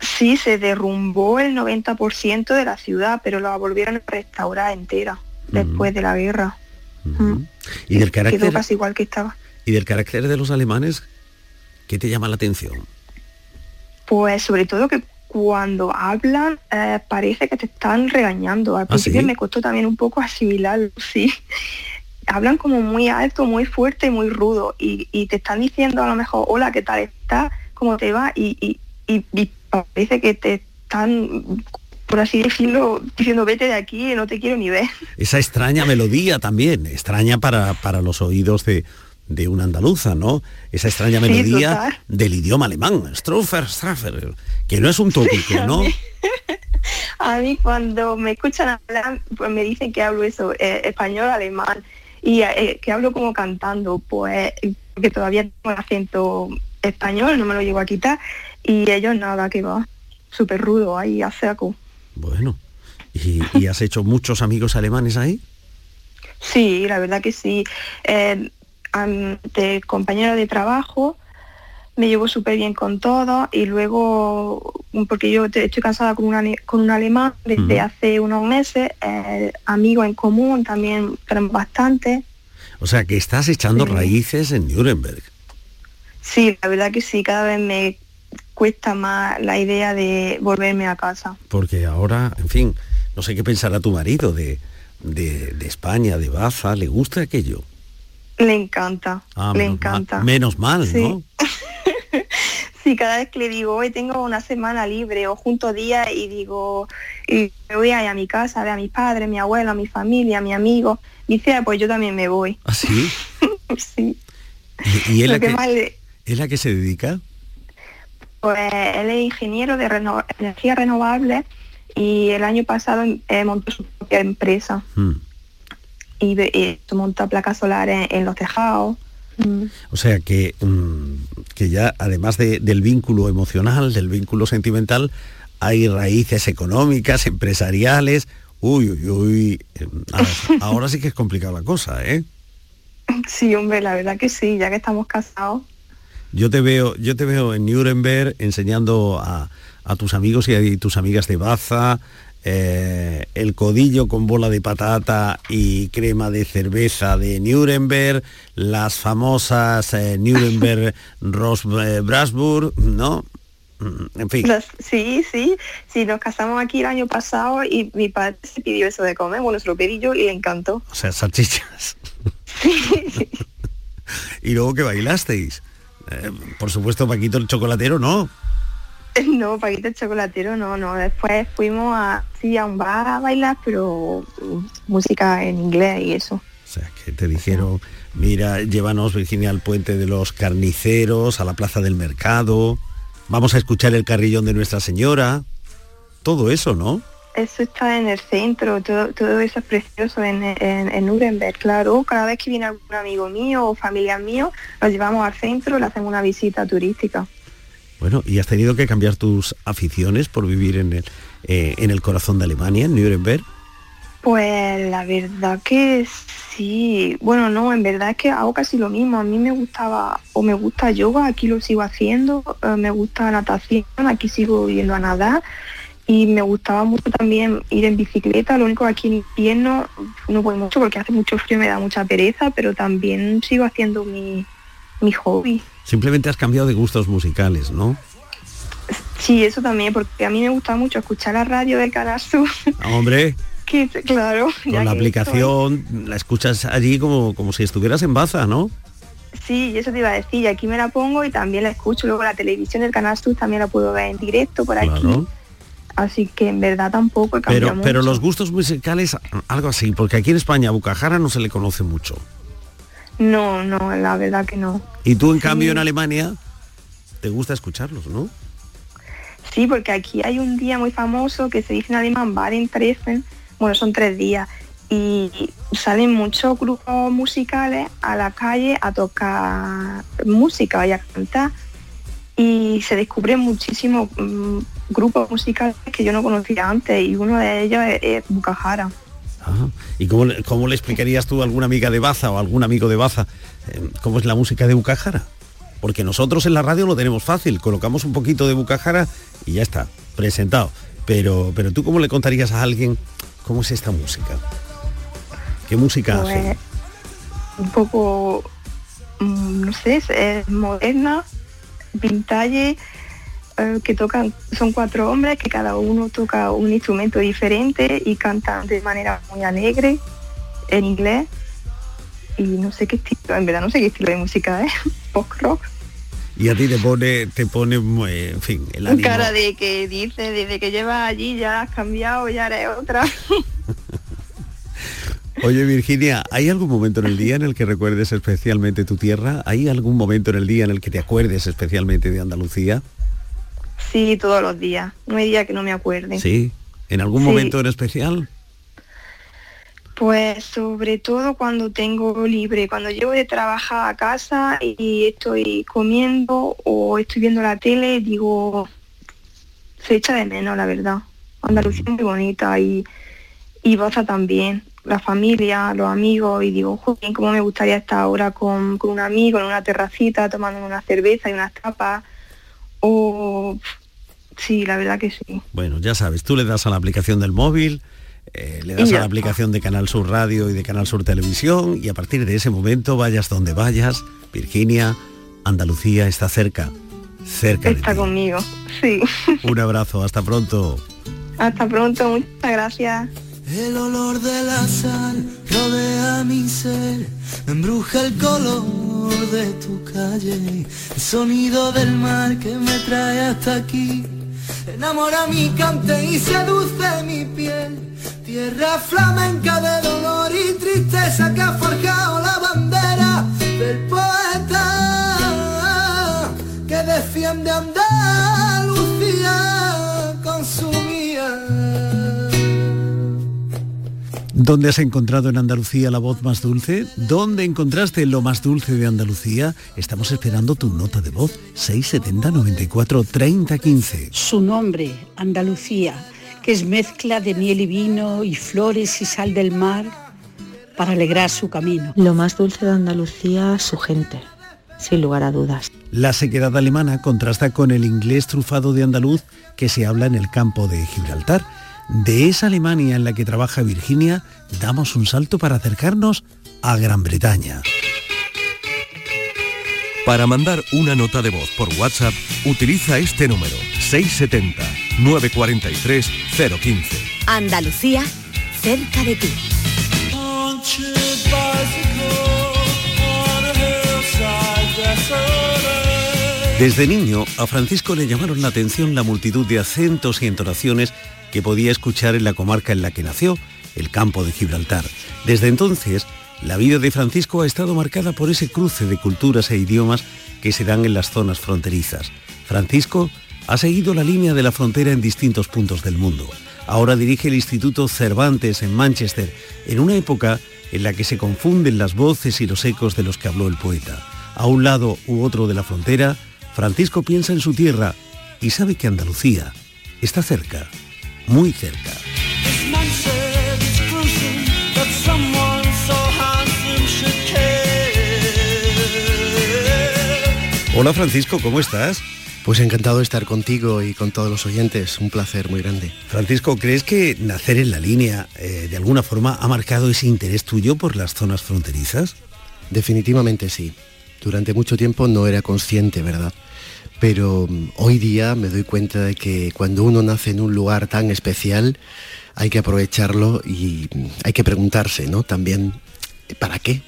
Sí, se derrumbó el 90% de la ciudad, pero la volvieron a restaurar entera después de la guerra. Mm. Y del carácter Quedó casi igual que estaba. ¿Y del carácter de los alemanes qué te llama la atención? Pues sobre todo que cuando hablan eh, parece que te están regañando. Al ¿Ah, principio me costó también un poco asimilarlo, sí. hablan como muy alto, muy fuerte, muy rudo y, te están diciendo a lo mejor, hola, ¿qué tal está? ¿Cómo te va? y, y, parece que te están por así decirlo, diciendo vete de aquí, no te quiero ni ver. Esa extraña melodía también, extraña para, para los oídos de, de una andaluza, ¿no? Esa extraña melodía del idioma alemán, Struffer, Straffer, que no es un tópico, ¿no? A mí cuando me escuchan hablar, pues me dicen que hablo eso, eh, español, alemán, y eh, que hablo como cantando, pues que todavía tengo el acento español, no me lo llevo a quitar, y ellos nada, que va, súper rudo ahí a saco. Bueno, ¿Y, has hecho muchos amigos alemanes ahí? Sí, la verdad que sí. Eh, de compañero de trabajo me llevo súper bien con todos y luego, porque yo estoy casada con, una, con un alemán desde hace unos meses, eh, amigos en común también tenemos bastante. O sea, que estás echando raíces en Nuremberg. Sí, la verdad que sí, cada vez me cuesta más la idea de volverme a casa. Porque ahora, en fin, no sé qué pensará tu marido de, de, España, de Baza, ¿le gusta aquello? Le encanta, ah, le encanta. Menos mal, ¿no? sí, cada vez que le digo, hoy tengo una semana libre o junto día y digo, y me voy a a mi casa, a ver a mis padres, mi abuelo, a mi familia, a mi amigo, dice, ah, pues yo también me voy. ¿Ah, sí? sí. ¿Y, él, a que, ¿él a qué se dedica? Pues él es ingeniero de energía renovable y el año pasado eh, montó su propia empresa. Hmm. Y, y, monta placas solares en, los tejados. Hmm. O sea que, mm, que ya además del vínculo emocional, del vínculo sentimental, hay raíces económicas, empresariales. Uy, uy, uy. Eh, ahora sí que es complicada la cosa, ¿eh? Sí, hombre, la verdad que sí, ya que estamos casados. Yo te veo, yo te veo en Nuremberg enseñando a, a tus amigos y a tus amigas de Baza, eh, el codillo con bola de patata y crema de cerveza de Nuremberg, las famosas eh, Nuremberg Ros eh, ¿no? Mm, En fin. Sí, sí, sí, nos casamos aquí el año pasado y mi padre se pidió eso de comer, bueno, se lo pedí yo y le encantó. O sea, salchichas. y luego que bailasteis. Eh, por supuesto, Paquito el chocolatero, no. No, Paquito el chocolatero, no, no. Después fuimos a, sí, a un bar a bailar, pero mm, música en inglés y eso. Que te dijeron, mira, llévanos Virginia al puente de los carniceros, a la plaza del mercado, vamos a escuchar el carrillón de Nuestra Señora. Todo eso, ¿no? Eso está en el centro, todo, todo eso es precioso en, en, en Nuremberg, claro. Cada vez que viene algún amigo mío o familiar mío, nos llevamos al centro, le hacemos una visita turística. Bueno, ¿y has tenido que cambiar tus aficiones por vivir en el, eh, en el corazón de Alemania, en Nuremberg? Pues la verdad que sí. Bueno, no, en verdad es que hago casi lo mismo. A mí me gustaba o me gusta yoga, aquí lo sigo haciendo. eh, me gusta natación, aquí sigo yendo a nadar. Y me gustaba mucho también ir en bicicleta. Lo único que aquí en invierno no voy mucho porque hace mucho frío y me da mucha pereza, pero también sigo haciendo mi, mi hobby. Simplemente has cambiado de gustos musicales, ¿no? Sí, eso también, porque a mí me gusta mucho escuchar la radio del Canal Sur. Ah, Hombre, que claro, con la aplicación la escuchas allí como, como si estuvieras en Baza, ¿no? Sí, y eso te iba a decir, y aquí me la pongo y también la escucho, luego la televisión del Canal Sur también la puedo ver en directo por aquí. Así que en verdad tampoco he cambiado Pero, pero los gustos musicales, algo así, porque aquí en España a Bucajara no se le conoce mucho. No, no, la verdad que no. Y tú, en Sí. cambio, en Alemania, te gusta escucharlos, ¿no? Sí, porque aquí hay un día muy famoso que se dice en alemán Treffen, bueno, son tres días, y salen muchos grupos musicales a la calle a tocar música y a cantar. Y se descubren muchísimos mm, grupos musicales que yo no conocía antes, y uno de ellos es, es Bucajara. Ajá. ¿Y cómo, le- cómo le explicarías tú a alguna amiga de Baza o a algún amigo de Baza eh, cómo es la música de Bucajara? Porque nosotros en la radio lo tenemos fácil, colocamos un poquito de Bucajara y ya está, presentado. Pero, pero tú cómo le contarías a alguien cómo es esta música? ¿Qué música Pues, hace? un poco, mm, no sé, es moderna, vintage, eh, que tocan, son cuatro hombres que cada uno toca un instrumento diferente y cantan de manera muy alegre en inglés. Y no sé qué estilo, en verdad no sé qué estilo de música es, pop rock. Y a ti te pone, te pone, eh, en fin, el ánimo. Cara de que dice, desde que llevas allí ya has cambiado, ya eres otra. Oye Virginia, ¿hay algún momento en el día en el que recuerdes especialmente tu tierra? ¿Hay algún momento en el día en el que te acuerdes especialmente de Andalucía? Sí, todos los días. No hay día que no me acuerde. Sí. ¿En algún Sí. momento en especial? Pues sobre todo cuando tengo libre, cuando llego de trabajar a casa y estoy comiendo o estoy viendo la tele, digo, se echa de menos, la verdad. Andalucía es muy bonita y, y Baza también, la familia, los amigos, y digo, joder, cómo me gustaría estar ahora con, con un amigo en una terracita, tomando una cerveza y unas tapas. O sí, la verdad que sí. Bueno, ya sabes, tú le das a la aplicación del móvil, eh, le das a la aplicación de Canal Sur Radio y de Canal Sur Televisión y a partir de ese momento, vayas donde vayas, Virginia, Andalucía está cerca, cerca de Está ti. conmigo, sí. Un abrazo, hasta pronto. Hasta pronto, muchas gracias. El olor de la sal rodea mi ser, embruja el color de tu calle, el sonido del mar que me trae hasta aquí, enamora mi cante y seduce mi piel, tierra flamenca de dolor y tristeza que ha forjado la bandera del poeta que defiende Andalucía con su mía. ¿Dónde has encontrado en Andalucía la voz más dulce? ¿Dónde encontraste lo más dulce de Andalucía? Estamos esperando tu nota de voz 670 94 30 15. Su nombre, Andalucía, que es mezcla de miel y vino y flores y sal del mar para alegrar su camino. Lo más dulce de Andalucía, su gente. sin lugar a dudas. La sequedad alemana contrasta con el inglés trufado de andaluz que se habla en el campo de Gibraltar. De esa Alemania en la que trabaja Virginia, damos un salto para acercarnos a Gran Bretaña. Para mandar una nota de voz por WhatsApp, utiliza este número 670 943 015. Andalucía, cerca de ti. Desde niño, a Francisco le llamaron la atención la multitud de acentos y entonaciones que podía escuchar en la comarca en la que nació, el campo de Gibraltar. Desde entonces, la vida de Francisco ha estado marcada por ese cruce de culturas e idiomas que se dan en las zonas fronterizas. Francisco ha seguido la línea de la frontera en distintos puntos del mundo. Ahora dirige el Instituto Cervantes en Manchester, en una época en la que se confunden las voces y los ecos de los que habló el poeta. A un lado u otro de la frontera, Francisco piensa en su tierra y sabe que Andalucía está cerca, muy cerca. Hola Francisco, ¿cómo estás? Pues encantado de estar contigo y con todos los oyentes, un placer muy grande. Francisco, ¿crees que nacer en la línea eh, de alguna forma ha marcado ese interés tuyo por las zonas fronterizas? Definitivamente sí. Durante mucho tiempo no era consciente, ¿verdad? Pero mm, hoy día me doy cuenta de que cuando uno nace en un lugar tan especial, hay que aprovecharlo y mm, hay que preguntarse, ¿no? También, ¿para qué?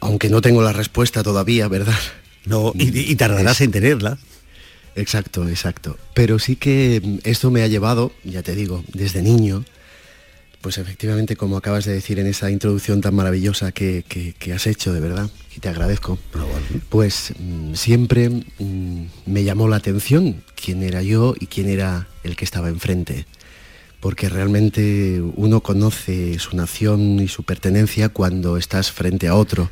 aunque no tengo la respuesta todavía, ¿verdad? No, y, tardarás en tenerla. Exacto, exacto. Pero sí que mm, esto me ha llevado, ya te digo, desde niño, pues efectivamente, como acabas de decir en esa introducción tan maravillosa que, has hecho, de verdad, y te agradezco, ah, pues mm, siempre mm, me llamó la atención quién era yo y quién era el que estaba enfrente porque realmente uno conoce su nación y su pertenencia cuando estás frente a otro.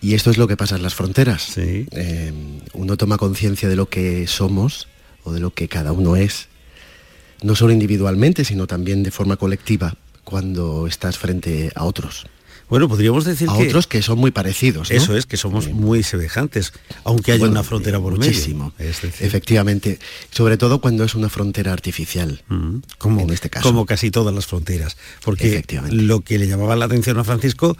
Y esto es lo que pasa en las fronteras. Eh, uno toma conciencia de lo que somos o de lo que cada uno es, no solo individualmente, sino también de forma colectiva, cuando estás frente a otros. Bueno, podríamos decir a que... otros que son muy parecidos. Eso es, que somos muy semejantes, aunque haya una frontera por muchísimo, Efectivamente, sobre todo cuando es una frontera artificial, como, en este caso. Como casi todas las fronteras. Porque lo que le llamaba la atención a Francisco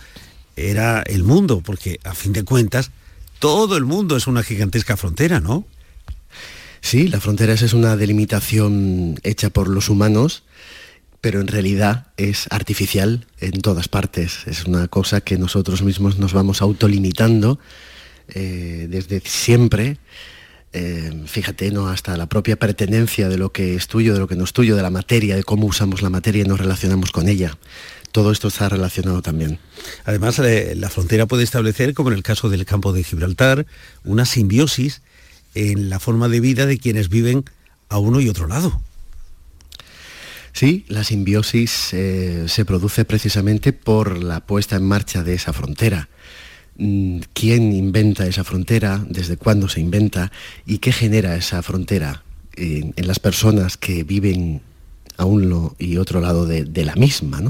era el mundo, porque a fin de cuentas, todo el mundo es una gigantesca frontera, ¿no? Sí, la frontera es una delimitación hecha por los humanos pero en realidad es artificial en todas partes. Es una cosa que nosotros mismos nos vamos autolimitando eh, desde siempre. Eh, fíjate, ¿no? hasta la propia pertenencia de lo que es tuyo, de lo que no es tuyo, de la materia, de cómo usamos la materia y nos relacionamos con ella. Todo esto está relacionado también. Además, eh, la frontera puede establecer, como en el caso del campo de Gibraltar, una simbiosis en la forma de vida de quienes viven a uno y otro lado. Sí, la simbiosis eh, se produce precisamente por la puesta en marcha de esa frontera. Mm, ¿Quién inventa esa frontera? ¿Desde cuándo se inventa? ¿Y qué genera esa frontera en, las personas que viven a uno y otro lado de, la misma?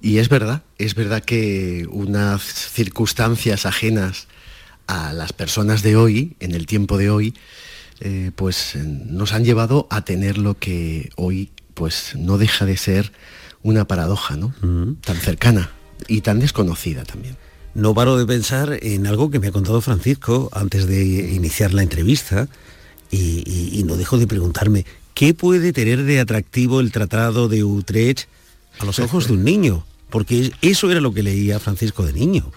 Y es verdad, es verdad que unas circunstancias ajenas a las personas de hoy, en el tiempo de hoy, eh, pues nos han llevado a tener lo que hoy pues no deja de ser una paradoja, ¿no? Tan cercana y tan desconocida también. No paro de pensar en algo que me ha contado Francisco antes de iniciar la entrevista y, no dejo de preguntarme, ¿qué puede tener de atractivo el Tratado de Utrecht a los ojos de un niño? Porque eso era lo que leía Francisco de niño.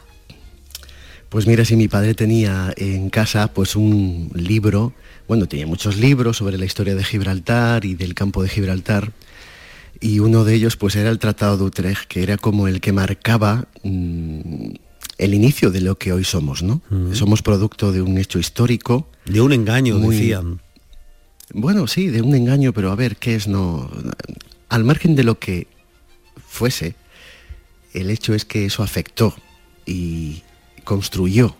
Pues mira, si mi padre tenía en casa pues un libro bueno, tenía muchos libros sobre la historia de Gibraltar y del campo de Gibraltar, y uno de ellos pues era el Tratado de Utrecht, que era como el que marcaba mm, el inicio de lo que hoy somos, ¿no? Mm. Somos producto de un hecho histórico. De un engaño, decían. Bueno, sí, de un engaño, pero a ver, ¿qué es no? Al margen de lo que fuese, el hecho es que eso afectó y construyó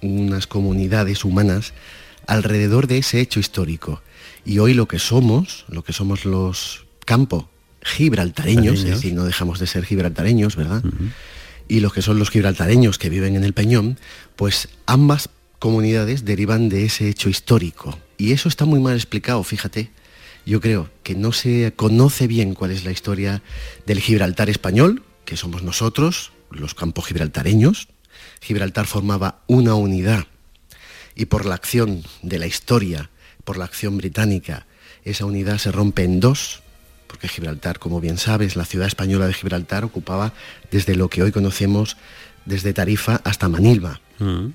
unas comunidades humanas alrededor de ese hecho histórico. Y hoy lo que somos, lo que somos los campos gibraltareños, es decir, no dejamos de ser gibraltareños, ¿verdad? y los que son los gibraltareños que viven en el Peñón, pues ambas comunidades derivan de ese hecho histórico. Y eso está muy mal explicado, fíjate. Yo creo que no se conoce bien cuál es la historia del Gibraltar español, que somos nosotros, los campos gibraltareños. Gibraltar formaba una unidad y por la acción de la historia, por la acción británica, esa unidad se rompe en dos, porque Gibraltar, como bien sabes, la ciudad española de Gibraltar ocupaba desde lo que hoy conocemos desde Tarifa hasta Manilva, Mm.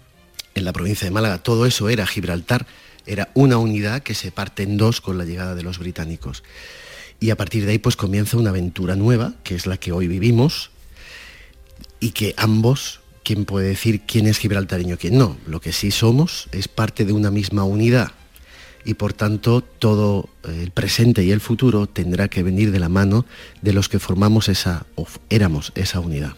en la provincia de Málaga. Todo eso era Gibraltar, era una unidad que se parte en dos con la llegada de los británicos. Y a partir de ahí pues comienza una aventura nueva, que es la que hoy vivimos, y que ambos, ¿quién puede decir quién es gibraltareño, quién no? Lo que sí somos es parte de una misma unidad y por tanto todo eh, el presente y el futuro tendrá que venir de la mano de los que formamos esa, o éramos esa unidad.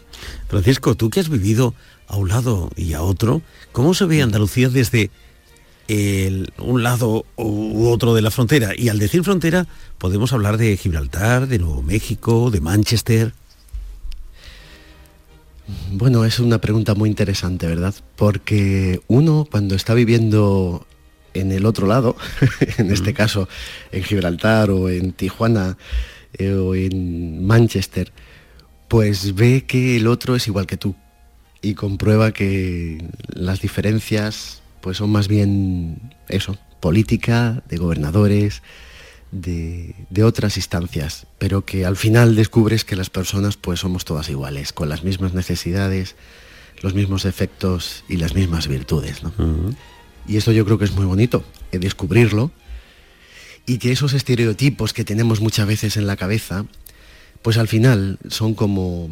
Francisco, tú que has vivido a un lado y a otro, ¿cómo se ve Andalucía desde un lado u otro de la frontera? Y al decir frontera, podemos hablar de Gibraltar, de Nuevo México, de Manchester. Bueno, es una pregunta muy interesante, ¿verdad? Porque uno cuando está viviendo en el otro lado, en este caso en Gibraltar o en Tijuana eh, o en Manchester, pues ve que el otro es igual que tú y comprueba que las diferencias pues son más bien eso, política, de gobernadores, de, de otras instancias, pero que al final descubres que las personas pues somos todas iguales, con las mismas necesidades, los mismos defectos y las mismas virtudes. ¿no? Y eso yo creo que es muy bonito, eh, descubrirlo, y que esos estereotipos que tenemos muchas veces en la cabeza, pues al final son como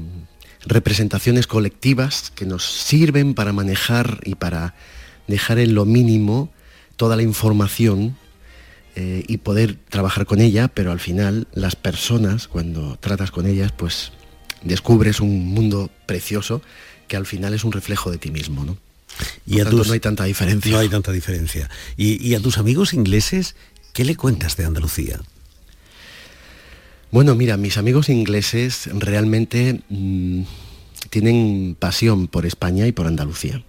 representaciones colectivas que nos sirven para manejar y para dejar en lo mínimo toda la información eh, y poder trabajar con ella, pero al final las personas, cuando tratas con ellas, pues descubres un mundo precioso que al final es un reflejo de ti mismo, ¿no? Y a tanto, tus- no hay tanta diferencia. No hay tanta diferencia. Y, y a tus amigos ingleses, ¿qué le cuentas de Andalucía? Bueno, mira, mis amigos ingleses realmente mm, tienen pasión por España y por Andalucía.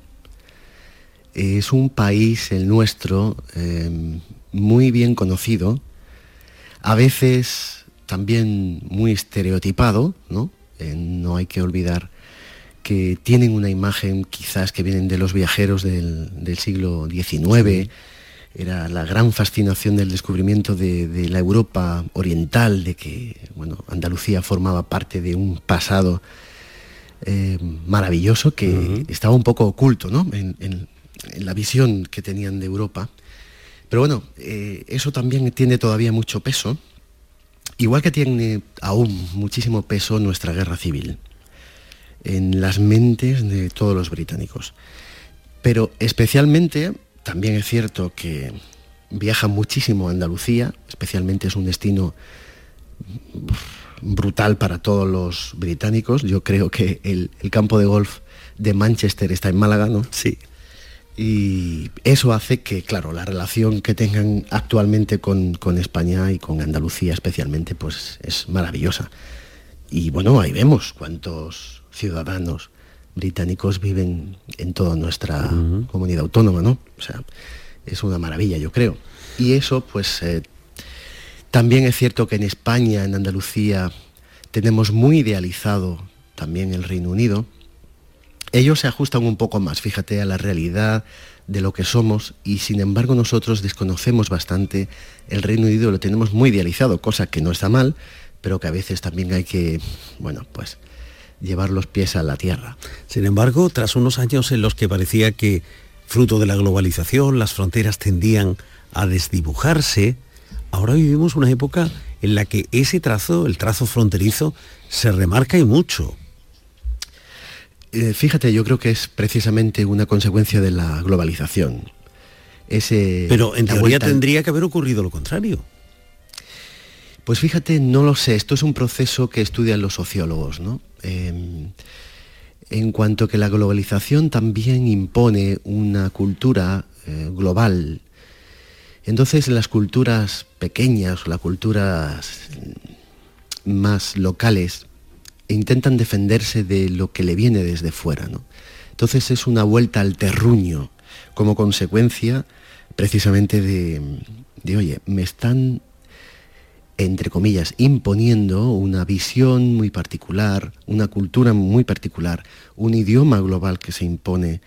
Es un país, el nuestro, eh, muy bien conocido, a veces también muy estereotipado, ¿no? Eh, no hay que olvidar que tienen una imagen quizás que vienen de los viajeros del, del siglo XIX, era la gran fascinación del descubrimiento de, de la Europa oriental, de que bueno, Andalucía formaba parte de un pasado eh, maravilloso que estaba un poco oculto ¿no? en, en- en la visión que tenían de Europa. Pero bueno, eh, eso también tiene todavía mucho peso, igual que tiene aún muchísimo peso nuestra guerra civil en las mentes de todos los británicos. Pero especialmente, también es cierto que viaja muchísimo a Andalucía, especialmente es un destino brutal para todos los británicos. Yo creo que el, el campo de golf de Manchester está en Málaga, ¿no? Sí. Y eso hace que, claro, la relación que tengan actualmente con, con España y con Andalucía especialmente, pues es maravillosa. Y bueno, ahí vemos cuántos ciudadanos británicos viven en toda nuestra comunidad autónoma, ¿no? O sea, es una maravilla, yo creo. Y eso, pues, eh, también es cierto que en España, en Andalucía, tenemos muy idealizado también el Reino Unido. Ellos se ajustan un poco más, fíjate, a la realidad de lo que somos y sin embargo nosotros desconocemos bastante el Reino Unido, lo tenemos muy idealizado, cosa que no está mal, pero que a veces también hay que, bueno, pues llevar los pies a la tierra. Sin embargo, tras unos años en los que parecía que, fruto de la globalización, las fronteras tendían a desdibujarse, ahora vivimos una época en la que ese trazo, el trazo fronterizo, se remarca y mucho. Eh, fíjate, yo creo que es precisamente una consecuencia de la globalización. Ese, Pero en teoría vuelta- tendría que haber ocurrido lo contrario. Pues fíjate, no lo sé, esto es un proceso que estudian los sociólogos, ¿no? Eh, en cuanto que la globalización también impone una cultura eh, global, entonces las culturas pequeñas las culturas más locales intentan defenderse de lo que le viene desde fuera. ¿no? Entonces es una vuelta al terruño como consecuencia precisamente de, de, oye, me están, entre comillas, imponiendo una visión muy particular, una cultura muy particular, un idioma global que se impone.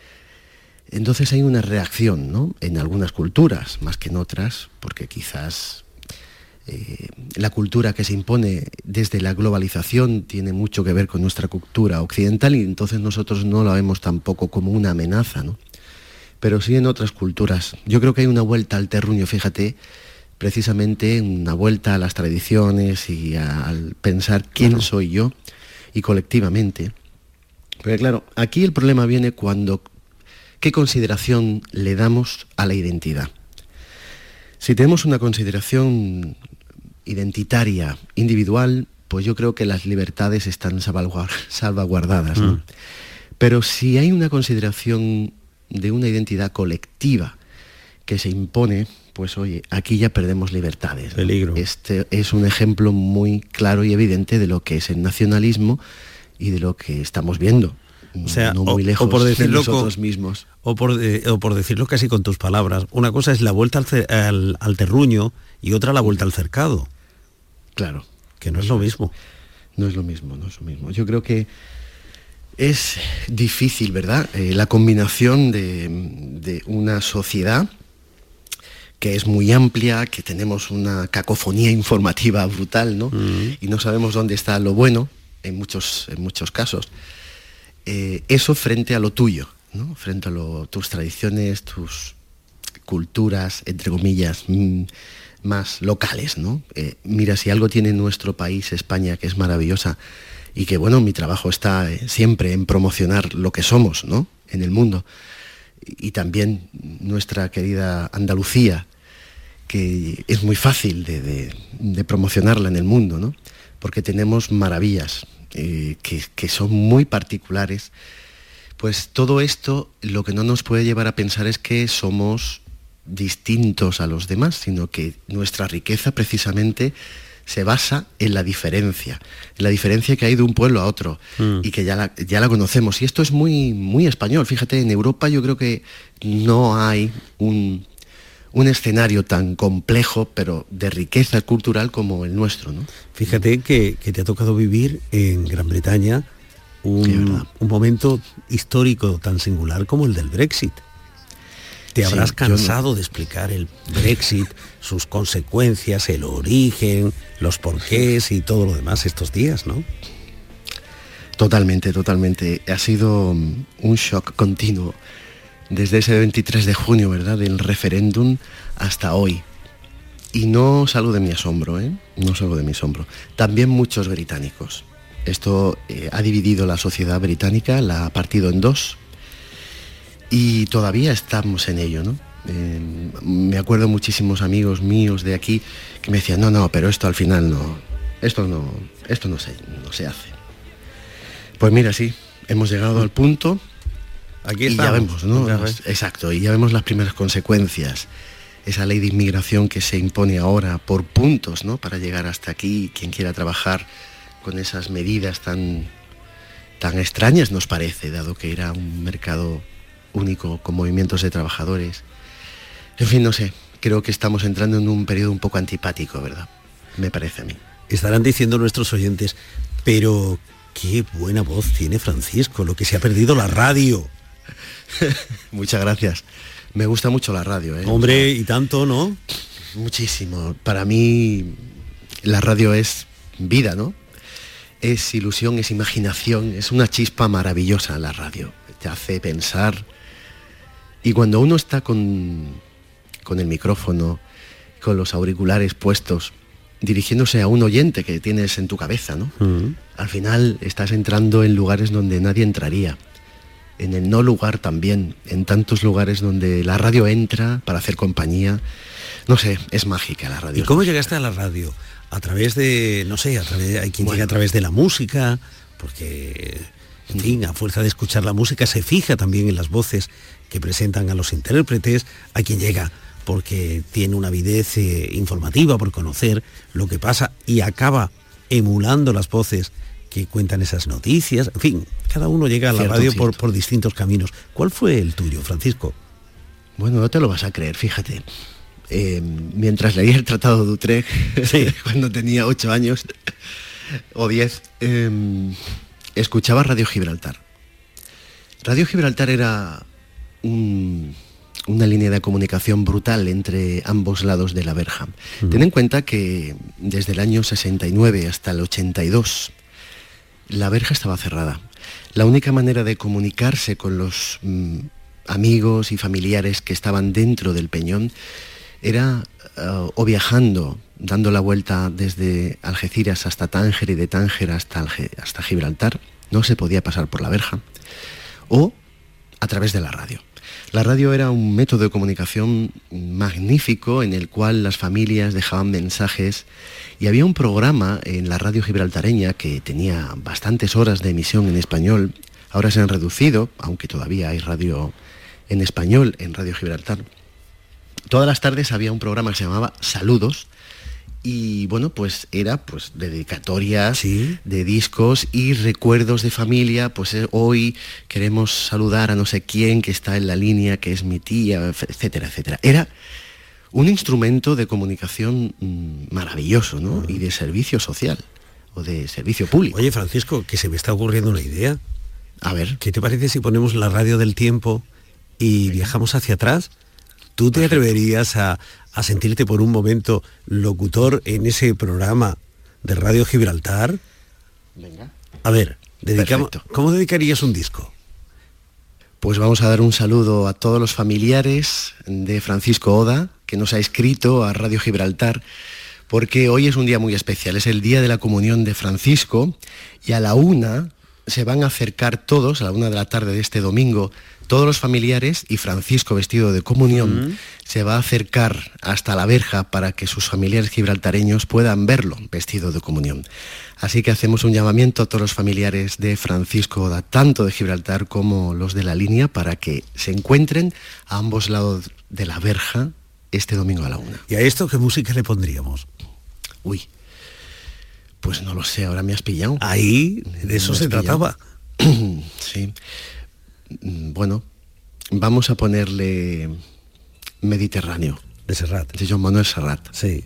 Entonces hay una reacción, ¿no? En algunas culturas, más que en otras, porque quizás eh, la cultura que se impone desde la globalización tiene mucho que ver con nuestra cultura occidental y entonces nosotros no la vemos tampoco como una amenaza, ¿no? Pero sí en otras culturas. Yo creo que hay una vuelta al terruño, fíjate, precisamente una vuelta a las tradiciones y al pensar quién soy yo y colectivamente. Pero claro, aquí el problema viene cuando qué consideración le damos a la identidad. Si tenemos una consideración identitaria, individual, pues yo creo que las libertades están salvaguardadas. Mm. Pero si hay una consideración de una identidad colectiva que se impone, pues oye, aquí ya perdemos libertades. Peligro. Este es un ejemplo muy claro y evidente de lo que es el nacionalismo y de lo que estamos viendo. O sea, no muy lejos por decirlo de nosotros mismos. O por, eh, o por, decirlo casi con tus palabras, una cosa es la vuelta al, al terruño y otra la vuelta al cercado. Claro. Que no es lo mismo. No es lo mismo, no es lo mismo. Yo creo que es difícil, ¿verdad? Eh, la combinación de, una sociedad que es muy amplia, que tenemos una cacofonía informativa brutal, ¿no? Mm. Y no sabemos dónde está lo bueno en muchos, en muchos casos. Eh, eso frente a lo tuyo, ¿no? Frente a lo, tus tradiciones, tus culturas, entre comillas, mm, más locales, ¿no? Eh, mira, si algo tiene nuestro país, España, que es maravillosa, y que, bueno, mi trabajo está eh, siempre en promocionar lo que somos, ¿no? En el mundo. Y, también nuestra querida Andalucía, que es muy fácil de, promocionarla en el mundo, ¿no? Porque tenemos maravillas eh, que, que son muy particulares. Pues todo esto lo que no nos puede llevar a pensar es que somos distintos a los demás, sino que nuestra riqueza precisamente se basa en la diferencia, en la diferencia que hay de un pueblo a otro Mm. y que ya la, ya la conocemos. Y esto es muy, muy español. Fíjate, en Europa yo creo que no hay un, un escenario tan complejo, pero de riqueza cultural como el nuestro. ¿no? Fíjate que, que te ha tocado vivir en Gran Bretaña un, un momento histórico tan singular como el del Brexit. Te habrás cansado de explicar el Brexit, sus consecuencias, el origen, los porqués y todo lo demás estos días, ¿no? Totalmente, totalmente. Ha sido mm, un shock continuo desde ese 23 de junio, ¿verdad? Del referéndum hasta hoy. Y no salgo de mi asombro, ¿eh? No salgo de mi asombro. También muchos británicos. Esto eh, ha dividido la sociedad británica, la ha partido en dos. Y todavía estamos en ello, ¿no? Eh, me acuerdo muchísimos amigos míos de aquí que me decían, no, no, pero esto al final no, esto no, esto no se, no se hace. Pues mira, sí, hemos llegado al punto Aquí y ya vemos, ¿no? Exacto, y ya vemos las primeras consecuencias. Esa ley de inmigración que se impone ahora por puntos, ¿no? Para llegar hasta aquí, quien quiera trabajar con esas medidas tan, tan extrañas nos parece, dado que era un mercado único con movimientos de trabajadores. En fin, no sé, creo que estamos entrando en un periodo un poco antipático, ¿verdad? Me parece a mí. Estarán diciendo nuestros oyentes, pero qué buena voz tiene Francisco, lo que se ha perdido la radio. Muchas gracias. Me gusta mucho la radio, ¿eh? Hombre, y tanto, ¿no? Muchísimo. Para mí la radio es vida, ¿no? Es ilusión, es imaginación, es una chispa maravillosa la radio. Te hace pensar. Y cuando uno está con, con el micrófono, con los auriculares puestos, dirigiéndose a un oyente que tienes en tu cabeza, ¿no? Al final estás entrando en lugares donde nadie entraría. En el no lugar también, en tantos lugares donde la radio entra para hacer compañía. No sé, es mágica la radio. ¿Y cómo llegaste a la radio? A través de, no sé, a través, hay quien llega a través de la música, porque, en fin, a fuerza de escuchar la música se fija también en las voces que presentan a los intérpretes, hay quien llega porque tiene una avidez eh, informativa por conocer lo que pasa y acaba emulando las voces que cuentan esas noticias. En fin, cada uno llega a la Cierto, radio cierto. por, por distintos caminos. ¿Cuál fue el tuyo, Francisco? Bueno, no te lo vas a creer, fíjate. Eh, mientras leía el Tratado de Utrecht, cuando tenía ocho años o diez, eh, escuchaba Radio Gibraltar. Radio Gibraltar era un- una línea de comunicación brutal entre ambos lados de la verja. Ten en cuenta que desde el año 69 hasta el 82 la verja estaba cerrada. La única manera de comunicarse con los mm, amigos y familiares que estaban dentro del peñón era eh, o viajando, dando la vuelta desde Algeciras hasta Tánger y de Tánger hasta, hasta Gibraltar, no se podía pasar por la verja, o a través de la radio. La radio era un método de comunicación magnífico en el cual las familias dejaban mensajes y había un programa en la radio gibraltareña que tenía bastantes horas de emisión en español. Ahora se han reducido, aunque todavía hay radio en español en Radio Gibraltar. Todas las tardes había un programa que se llamaba Saludos y bueno, pues era pues dedicatorias de discos y recuerdos de familia, pues eh, hoy queremos saludar a no sé quién que está en la línea, que es mi tía, etcétera, etcétera. Era un instrumento de comunicación mm, maravilloso, ¿no? Y de servicio social o de servicio público. Oye, Francisco, que se me está ocurriendo una idea. A ver. ¿Qué te parece si ponemos la radio del tiempo y viajamos hacia atrás? ¿Tú te atreverías a, a sentirte por un momento locutor en ese programa de Radio Gibraltar? Venga. A ver, dedicamos, ¿cómo dedicarías un disco? Pues vamos a dar un saludo a todos los familiares de Francisco Oda, que nos ha escrito a Radio Gibraltar, porque hoy es un día muy especial, es el día de la comunión de Francisco, y a la una se van a acercar todos, a la una de la tarde de este domingo, todos los familiares y Francisco vestido de comunión se va a acercar hasta la verja para que sus familiares gibraltareños puedan verlo vestido de comunión. Así que hacemos un llamamiento a todos los familiares de Francisco Oda, tanto de Gibraltar como los de la línea, para que se encuentren a ambos lados de la verja este domingo a la una. ¿Y a esto qué música le pondríamos? Uy, pues no lo sé, ahora me has pillado. Ahí, de eso se pillado. trataba. sí. Mm, Bueno, vamos a ponerle Mediterráneo. De Serrat. De John Manuel Serrat. Sí.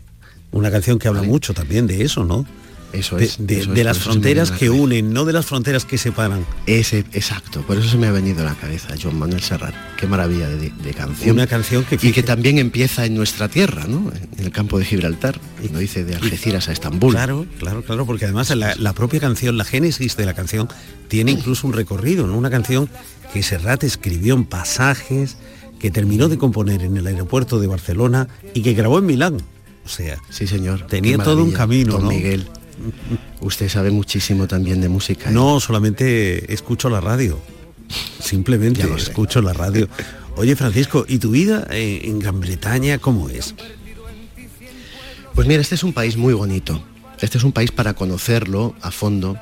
Una canción que habla mucho también de eso, ¿no? Eso es. de- las eso fronteras que unen, no de las fronteras que separan. Ese, exacto, por eso se me ha venido a la cabeza John Manuel Serrat. Qué maravilla de, de canción. Una canción que y que también empieza en nuestra tierra, ¿no? En el campo de Gibraltar. Y lo dice de Algeciras a Estambul. Claro, claro, claro, porque además la, la propia canción, la génesis de la canción, tiene incluso un recorrido, ¿no? Una canción que Serrat escribió en pasajes, que terminó de componer en el aeropuerto de Barcelona y que grabó en Milán. O sea, sí señor. tenía todo un camino, don ¿no? Miguel. Usted sabe muchísimo también de música. ¿eh? No, solamente escucho la radio. Simplemente lo escucho la radio. Oye, Francisco, ¿y tu vida eh, en Gran Bretaña cómo es? Pues mira, este es un país muy bonito. Este es un país para conocerlo a fondo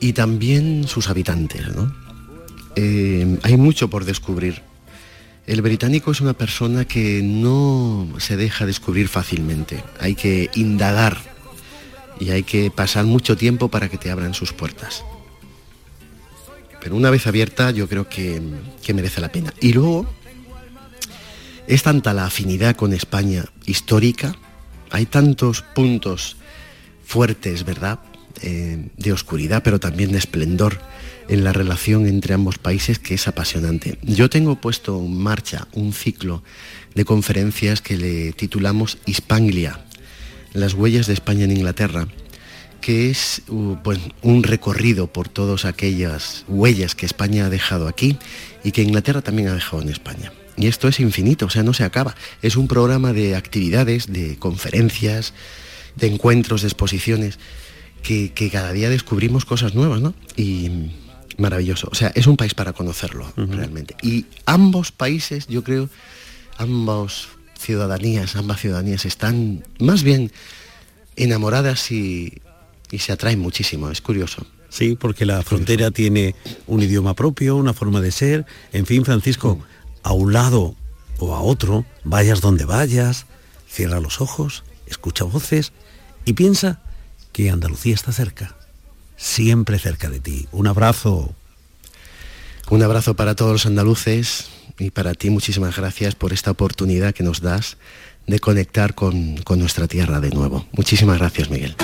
y también sus habitantes, ¿no? Eh, hay mucho por descubrir. El británico es una persona que no se deja descubrir fácilmente. Hay que indagar y hay que pasar mucho tiempo para que te abran sus puertas. Pero una vez abierta yo creo que, que merece la pena. Y luego es tanta la afinidad con España histórica, hay tantos puntos fuertes, ¿verdad? Eh, de oscuridad, pero también de esplendor en la relación entre ambos países que es apasionante. Yo tengo puesto en marcha un ciclo de conferencias que le titulamos Hispanglia, las huellas de España en Inglaterra, que es pues, un recorrido por todas aquellas huellas que España ha dejado aquí y que Inglaterra también ha dejado en España. Y esto es infinito, o sea, no se acaba. Es un programa de actividades, de conferencias, de encuentros, de exposiciones, que, que cada día descubrimos cosas nuevas, ¿no? Y maravilloso. O sea, es un país para conocerlo, realmente. Y ambos países, yo creo, ambas ciudadanías, ambas ciudadanías están más bien enamoradas y, y se atraen muchísimo, es curioso. Sí, porque la frontera tiene un idioma propio, una forma de ser. En fin, Francisco, a un lado o a otro, vayas donde vayas, cierra los ojos, escucha voces y piensa que Andalucía está cerca. siempre cerca de ti. Un abrazo. Un abrazo para todos los andaluces y para ti muchísimas gracias por esta oportunidad que nos das de conectar con, con nuestra tierra de nuevo. Muchísimas gracias, Miguel.